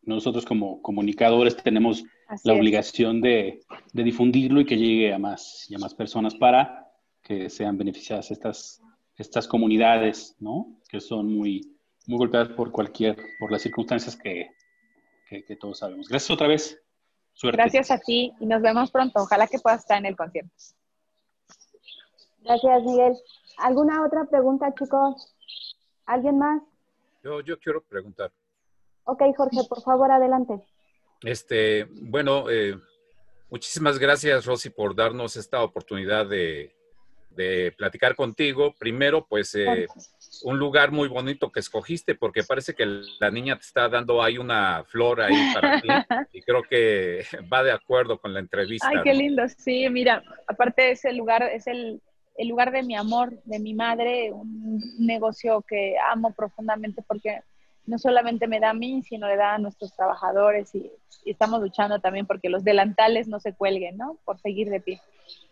nosotros como comunicadores tenemos Así la es. obligación de, de difundirlo y que llegue a más y a más personas para que sean beneficiadas estas, estas comunidades, ¿no? Que son muy, muy golpeadas por cualquier, por las circunstancias que, que, que todos sabemos. Gracias otra vez. Suerte. Gracias a ti y nos vemos pronto. Ojalá que puedas estar en el concierto. Gracias, Miguel. ¿Alguna otra pregunta, chicos? ¿Alguien más? Yo, yo quiero preguntar. Ok, Jorge, por favor, adelante. Este, bueno, eh, muchísimas gracias, Rosy, por darnos esta oportunidad de, de platicar contigo. Primero, pues, eh, un lugar muy bonito que escogiste, porque parece que la niña te está dando ahí una flor ahí para ti, y creo que va de acuerdo con la entrevista. Ay, qué ¿no? lindo. Sí, mira, aparte es el lugar, es el, el lugar de mi amor, de mi madre, un negocio que amo profundamente porque no solamente me da a mí, sino le da a nuestros trabajadores y, y estamos luchando también porque los delantales no se cuelguen, ¿no? Por seguir de pie.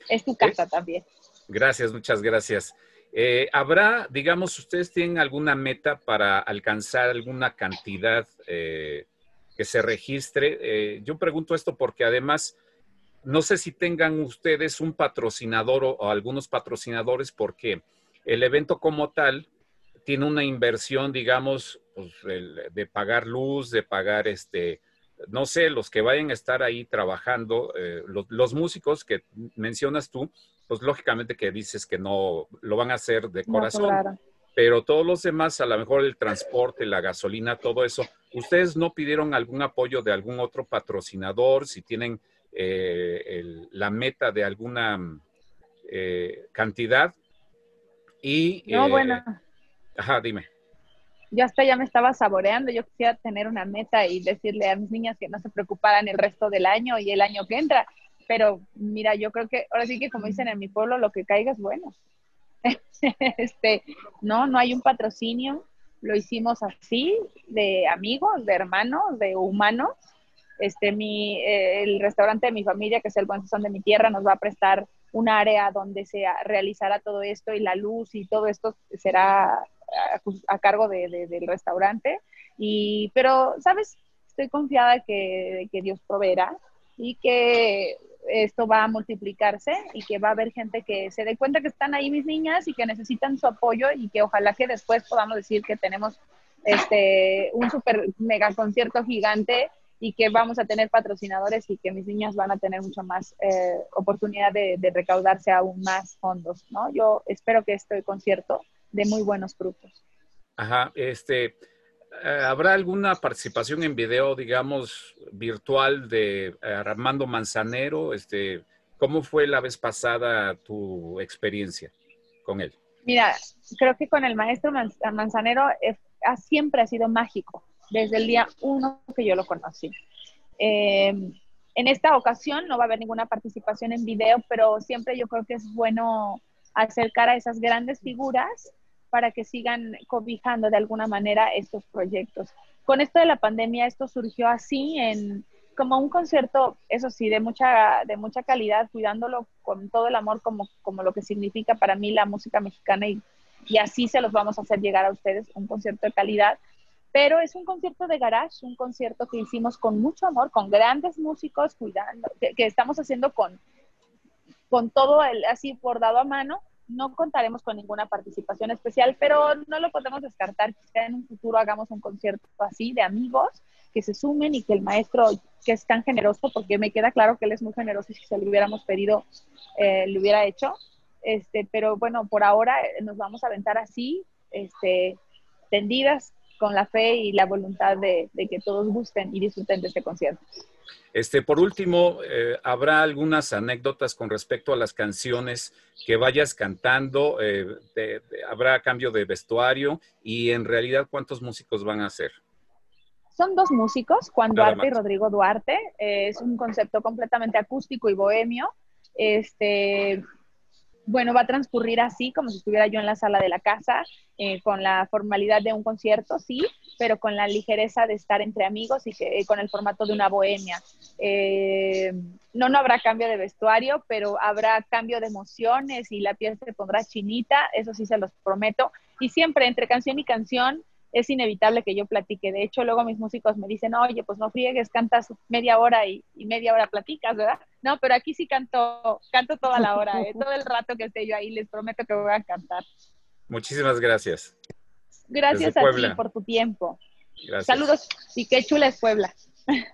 Es tu casa también. Gracias, muchas gracias. Eh, ¿Habrá, digamos, ustedes tienen alguna meta para alcanzar alguna cantidad eh, que se registre? Eh, yo pregunto esto porque además, no sé si tengan ustedes un patrocinador o, o algunos patrocinadores porque el evento como tal tiene una inversión, digamos, pues, el- de pagar luz, de pagar este, no sé, los que vayan a estar ahí trabajando, eh, los, los músicos que mencionas tú, pues lógicamente que dices que no lo van a hacer de No, corazón, claro. pero todos los demás, a lo mejor el transporte, la gasolina, todo eso, ¿ustedes no pidieron algún apoyo de algún otro patrocinador? Si tienen eh, el- la meta de alguna eh, cantidad. Y, No, eh, bueno, Ajá, dime. yo hasta ya me estaba saboreando. Yo quisiera tener una meta y decirle a mis niñas que no se preocuparan el resto del año y el año que entra. Pero mira, yo creo que ahora sí que como dicen en mi pueblo, lo que caiga es bueno. este, no, no hay un patrocinio. Lo hicimos así, de amigos, de hermanos, de humanos. Este, mi, eh, el restaurante de mi familia, que es el Buen Sazón de mi tierra, nos va a prestar un área donde se realizará todo esto y la luz y todo esto será a, a cargo de- de- del restaurante. Y, pero, ¿sabes? Estoy confiada que, que Dios proveerá y que esto va a multiplicarse y que va a haber gente que se dé cuenta que están ahí mis niñas y que necesitan su apoyo y que ojalá que después podamos decir que tenemos este, un super mega concierto gigante y que vamos a tener patrocinadores y que mis niñas van a tener mucho más eh, oportunidad de, de recaudarse aún más fondos, ¿no? Yo espero que este concierto dé muy buenos frutos. Ajá, este, eh, ¿habrá alguna participación en video, digamos, virtual de eh, Armando Manzanero? Este, ¿cómo fue la vez pasada tu experiencia con él? Mira, creo que con el maestro Manz- Manzanero eh, ha- siempre ha sido mágico, desde el día uno que yo lo conocí. Eh, en esta ocasión no va a haber ninguna participación en video, pero siempre yo creo que es bueno acercar a esas grandes figuras para que sigan cobijando de alguna manera estos proyectos. Con esto de la pandemia, esto surgió así en como un concierto, eso sí, de mucha, de mucha calidad, cuidándolo con todo el amor como, como lo que significa para mí la música mexicana y, y así se los vamos a hacer llegar a ustedes, un concierto de calidad. Pero es un concierto de garage, un concierto que hicimos con mucho amor, con grandes músicos, cuidando, que, estamos haciendo con, con todo el, así bordado a mano. No contaremos con ninguna participación especial, pero no lo podemos descartar. Quizá en un futuro hagamos un concierto así de amigos que se sumen y que el maestro, que es tan generoso, porque me queda claro que él es muy generoso y si se lo hubiéramos pedido, eh, lo hubiera hecho. Este, pero bueno, por ahora eh, nos vamos a aventar así, este, tendidas, con la fe y la voluntad de, de que todos gusten y disfruten de este concierto. Este, por último, eh, ¿habrá algunas anécdotas con respecto a las canciones que vayas cantando? Eh, de- de- ¿Habrá cambio de vestuario? Y en realidad, ¿cuántos músicos van a ser? Son dos músicos, Juan Nada Duarte y. Rodrigo Duarte. Eh, es un concepto completamente acústico y bohemio. Este, bueno, va a transcurrir así, como si estuviera yo en la sala de la casa, eh, con la formalidad de un concierto, sí, pero con la ligereza de estar entre amigos y que, eh, con el formato de una bohemia. Eh, no, no habrá cambio de vestuario, pero habrá cambio de emociones y la piel se pondrá chinita, eso sí se los prometo. Y siempre entre canción y canción, es inevitable que yo platique. De hecho, luego mis músicos me dicen, oye, pues no friegues, cantas media hora y, media hora platicas, ¿verdad? No, pero aquí sí canto, canto toda la hora, ¿eh? todo el rato que esté yo ahí, les prometo que voy a cantar. Muchísimas gracias. Gracias a ti por tu tiempo. Saludos y qué chula es Puebla.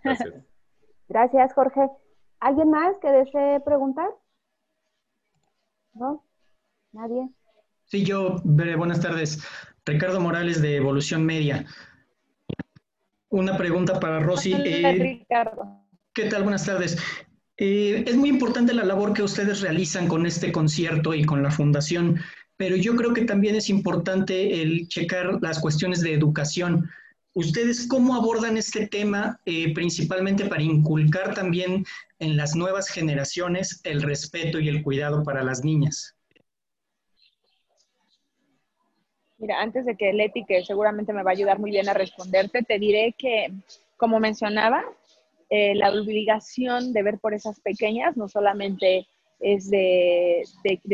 Gracias. gracias, Jorge. ¿Alguien más que desee preguntar? ¿No? ¿Nadie? Sí, yo, buenas tardes. Ricardo Morales de Evolución Media. Una pregunta para Rosy. Eh, Ricardo. ¿Qué tal? Buenas tardes. Eh, es muy importante la labor que ustedes realizan con este concierto y con la fundación, pero yo creo que también es importante el checar las cuestiones de educación. ¿Ustedes cómo abordan este tema, eh, principalmente para inculcar también en las nuevas generaciones el respeto y el cuidado para las niñas? Mira, antes de que Leti, que seguramente me va a ayudar muy bien a responderte, te diré que, como mencionaba, eh, la obligación de ver por esas pequeñas no solamente es de,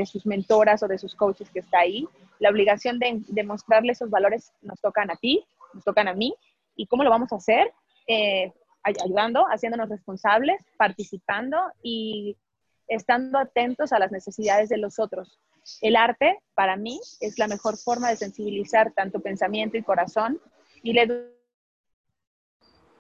sus mentoras o de sus coaches que está ahí, la obligación de, de mostrarle esos valores nos tocan a ti, nos tocan a mí, y cómo lo vamos a hacer, eh, ayudando, haciéndonos responsables, participando y estando atentos a las necesidades de los otros. El arte, para mí, es la mejor forma de sensibilizar tanto pensamiento y corazón. Y la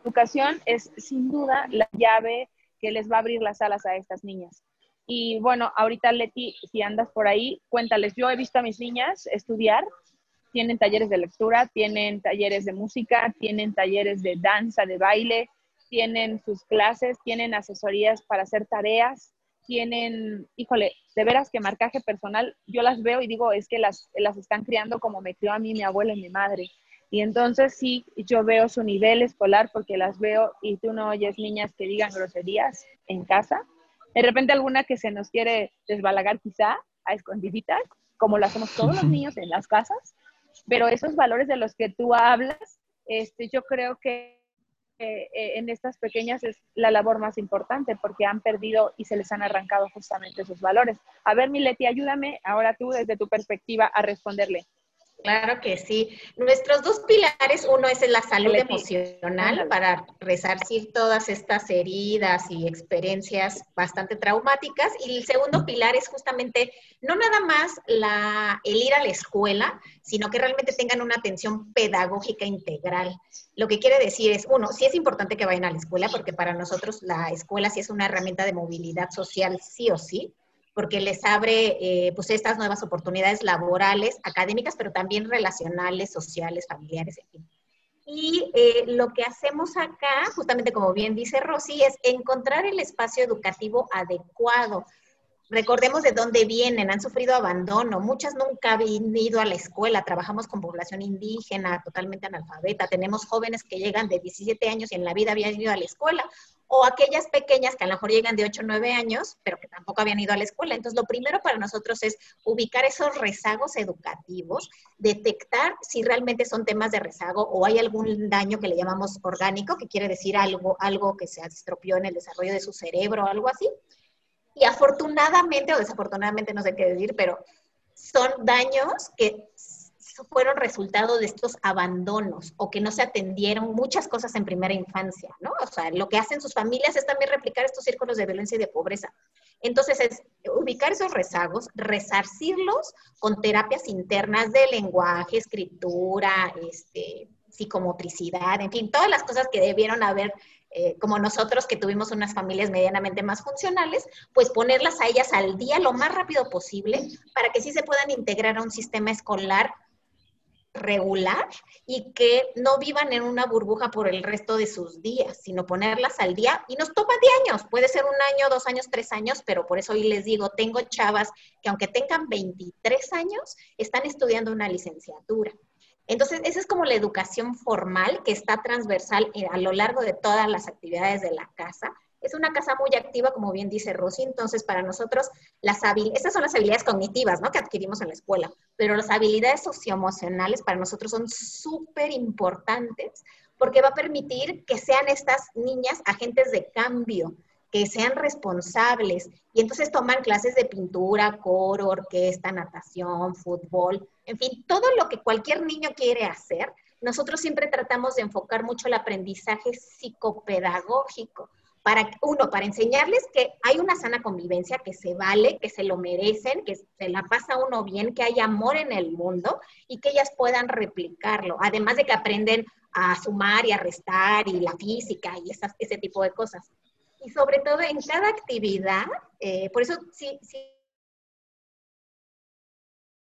educación es sin duda la llave que les va a abrir las alas a estas niñas. Y bueno, ahorita Leti, si andas por ahí, cuéntales, yo he visto a mis niñas estudiar, tienen talleres de lectura, tienen talleres de música, tienen talleres de danza, de baile, tienen sus clases, tienen asesorías para hacer tareas, tienen, híjole, de veras que marcaje personal, yo las veo y digo, es que las, las están criando como me crió a mí mi abuela y mi madre. Y entonces sí, yo veo su nivel escolar porque las veo y tú no oyes niñas que digan groserías en casa. De repente alguna que se nos quiere desbalagar quizá a escondiditas, como lo hacemos todos los niños en las casas, pero esos valores de los que tú hablas, este, yo creo que eh, en estas pequeñas es la labor más importante porque han perdido y se les han arrancado justamente esos valores. A ver, Mileti, ayúdame ahora tú desde tu perspectiva a responderle. Claro que sí. Nuestros dos pilares, uno es la salud emocional para resarcir todas estas heridas y experiencias bastante traumáticas. Y el segundo pilar es justamente no nada más la, el ir a la escuela, sino que realmente tengan una atención pedagógica integral. Lo que quiere decir es, uno, sí es importante que vayan a la escuela, porque para nosotros la escuela sí es una herramienta de movilidad social, sí o sí porque les abre eh, pues estas nuevas oportunidades laborales, académicas, pero también relacionales, sociales, familiares, en fin. Y eh, lo que hacemos acá, justamente como bien dice Rosy, es encontrar el espacio educativo adecuado recordemos de dónde vienen, han sufrido abandono, muchas nunca han ido a la escuela, trabajamos con población indígena, totalmente analfabeta, tenemos jóvenes que llegan de 17 años y en la vida habían ido a la escuela, o aquellas pequeñas que a lo mejor llegan de 8 o 9 años, pero que tampoco habían ido a la escuela. Entonces, lo primero para nosotros es ubicar esos rezagos educativos, detectar si realmente son temas de rezago o hay algún daño que le llamamos orgánico, que quiere decir algo, algo que se estropeó en el desarrollo de su cerebro o algo así y afortunadamente o desafortunadamente, no sé qué decir, pero son daños que fueron resultado de estos abandonos o que no se atendieron muchas cosas en primera infancia, ¿no? O sea, lo que hacen sus familias es también replicar estos círculos de violencia y de pobreza. Entonces, es ubicar esos rezagos, resarcirlos con terapias internas de lenguaje, escritura, este, psicomotricidad, en fin, todas las cosas que debieron haber eh, como nosotros que tuvimos unas familias medianamente más funcionales, pues ponerlas a ellas al día lo más rápido posible para que sí se puedan integrar a un sistema escolar regular y que no vivan en una burbuja por el resto de sus días, sino ponerlas al día. Y nos toma de años, puede ser un año, dos años, tres años, pero por eso hoy les digo, tengo chavas que aunque tengan 23 años, están estudiando una licenciatura. Entonces, esa es como la educación formal que está transversal eh, a lo largo de todas las actividades de la casa. Es una casa muy activa, como bien dice Rosy, entonces para nosotros las estas son las habilidades cognitivas ¿no? que adquirimos en la escuela, pero las habilidades socioemocionales para nosotros son súper importantes porque va a permitir que sean estas niñas agentes de cambio, que sean responsables y entonces toman clases de pintura, coro, orquesta, natación, fútbol, en fin, todo lo que cualquier niño quiere hacer, nosotros siempre tratamos de enfocar mucho el aprendizaje psicopedagógico. Para, uno, para enseñarles que hay una sana convivencia, que se vale, que se lo merecen, que se la pasa uno bien, que hay amor en el mundo y que ellas puedan replicarlo. Además de que aprenden a sumar y a restar y la física y ese tipo de cosas. Y sobre todo en cada actividad, eh, por eso sí, sí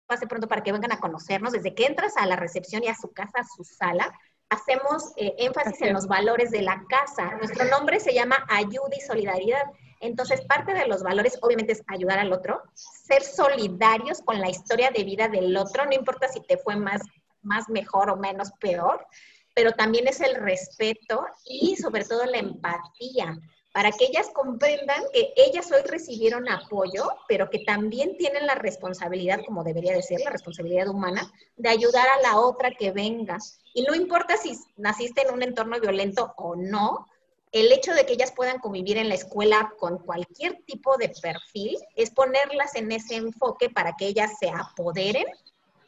pase pronto para que vengan a conocernos, desde que entras a la recepción y a su casa, a su sala, hacemos eh, énfasis en los valores de la casa. Nuestro nombre se llama ayuda y solidaridad. Entonces, parte de los valores obviamente es ayudar al otro, ser solidarios con la historia de vida del otro, no importa si te fue más, más mejor o menos peor, pero también es el respeto y sobre todo la empatía para que ellas comprendan que ellas hoy recibieron apoyo, pero que también tienen la responsabilidad, como debería de ser, la responsabilidad humana, de ayudar a la otra que venga. Y no importa si naciste en un entorno violento o no, el hecho de que ellas puedan convivir en la escuela con cualquier tipo de perfil es ponerlas en ese enfoque para que ellas se apoderen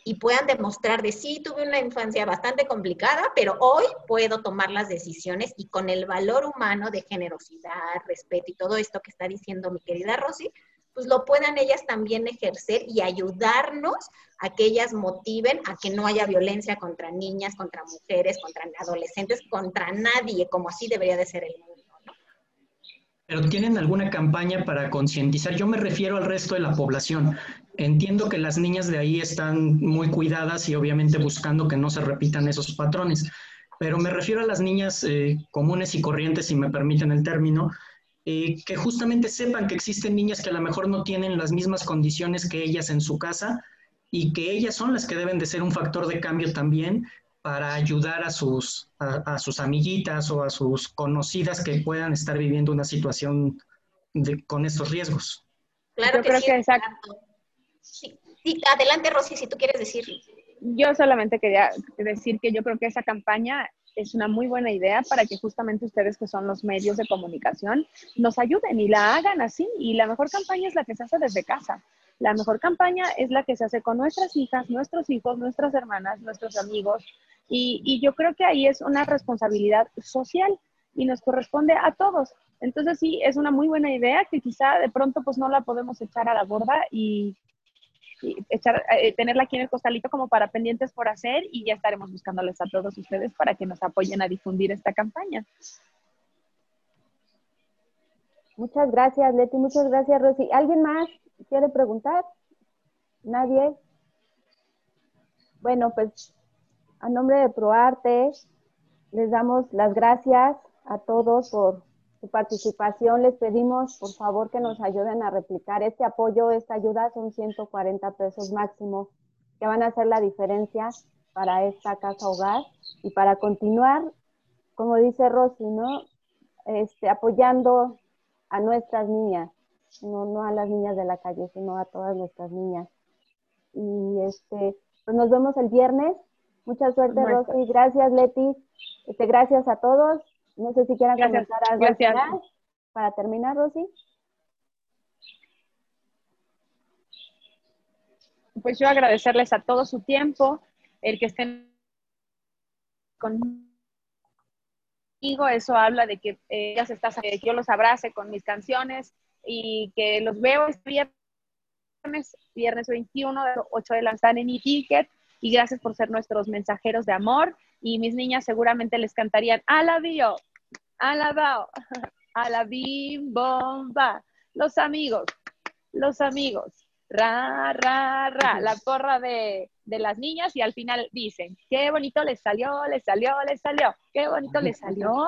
y puedan demostrar de sí, tuve una infancia bastante complicada, pero hoy puedo tomar las decisiones y con el valor humano de generosidad, respeto y todo esto que está diciendo mi querida Rosy, pues lo puedan ellas también ejercer y ayudarnos a que ellas motiven a que no haya violencia contra niñas, contra mujeres, contra adolescentes, contra nadie, como así debería de ser el mundo. Pero tienen alguna campaña para concientizar. Yo me refiero al resto de la población. Entiendo que las niñas de ahí están muy cuidadas y obviamente buscando que no se repitan esos patrones, pero me refiero a las niñas eh, comunes y corrientes, si me permiten el término, eh, que justamente sepan que existen niñas que a lo mejor no tienen las mismas condiciones que ellas en su casa y que ellas son las que deben de ser un factor de cambio también para ayudar a sus, a, sus amiguitas o a sus conocidas que puedan estar viviendo una situación con estos riesgos. Claro Yo que creo sí, que exacto. Sí, adelante Rosy, si tú quieres decir. Yo solamente quería decir que yo creo que esa campaña es una muy buena idea para que justamente ustedes que son los medios de comunicación nos ayuden y la hagan así. Y la mejor campaña es la que se hace desde casa. La mejor campaña es la que se hace con nuestras hijas, nuestros hijos, nuestras hermanas, nuestros amigos, y, yo creo que ahí es una responsabilidad social y nos corresponde a todos. Entonces sí, es una muy buena idea que quizá de pronto pues no la podemos echar a la borda y, eh, tenerla aquí en el costalito como para pendientes por hacer y ya estaremos buscándoles a todos ustedes para que nos apoyen a difundir esta campaña. Muchas gracias, Leti. Muchas gracias, Rosy. ¿Alguien más quiere preguntar? ¿Nadie? Bueno, pues a nombre de ProArte, les damos las gracias a todos por su participación. Les pedimos, por favor, que nos ayuden a replicar este apoyo, esta ayuda son 140 pesos máximo, que van a hacer la diferencia para esta casa hogar y para continuar, como dice Rosy, ¿no? Este, apoyando a nuestras niñas, no, no a las niñas de la calle, sino a todas nuestras niñas. Y este, pues nos vemos el viernes Mucha suerte, Rosy. Gracias, Leti. Este, gracias a todos. No sé si quieran comentar algo final para terminar, Rosy. Pues yo agradecerles a todos su tiempo, el que estén conmigo, eso habla de que eh, ellas están, que yo los abrace con mis canciones y que los veo este viernes, viernes 21 de 8 de la en mi ticket y gracias por ser nuestros mensajeros de amor. Y mis niñas seguramente les cantarían alabío, alabao, alabim, bomba, los amigos, los amigos, ra, ra, ra, la porra de, de las niñas y al final dicen, qué bonito les salió, les salió, les salió, qué bonito les salió,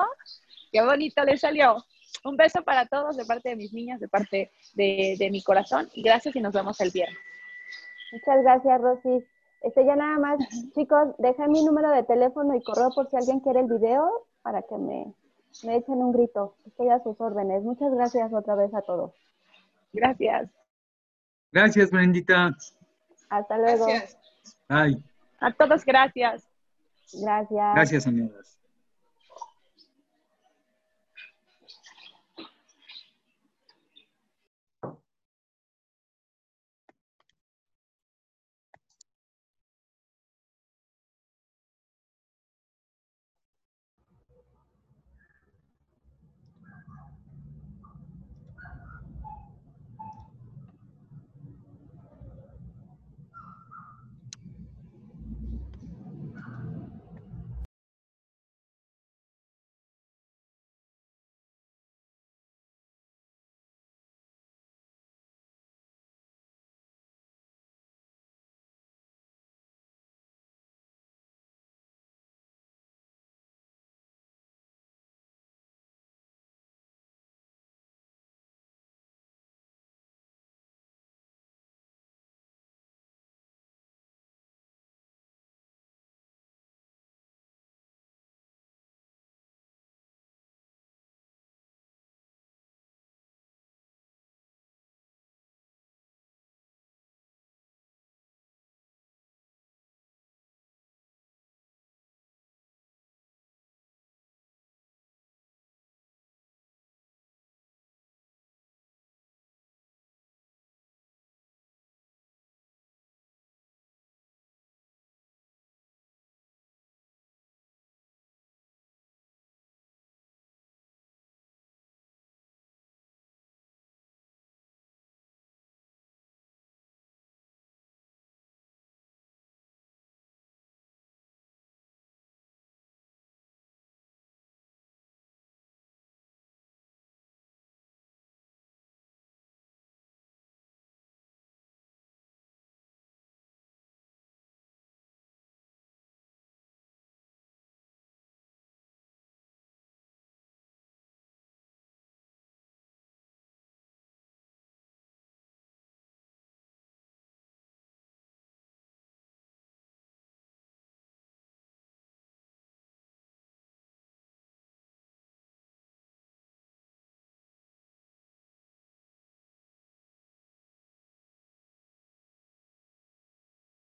qué bonito les salió. Un beso para todos de parte de mis niñas, de parte de, de mi corazón y gracias y nos vemos el viernes. Muchas gracias, Rosy. Este, ya nada más, chicos, dejen mi número de teléfono y correo por si alguien quiere el video para que me, me echen un grito. Estoy a sus órdenes. Muchas gracias otra vez a todos. Gracias. Gracias, Brendita. Hasta luego. Ay. A todos, gracias. Gracias. Gracias, amigas.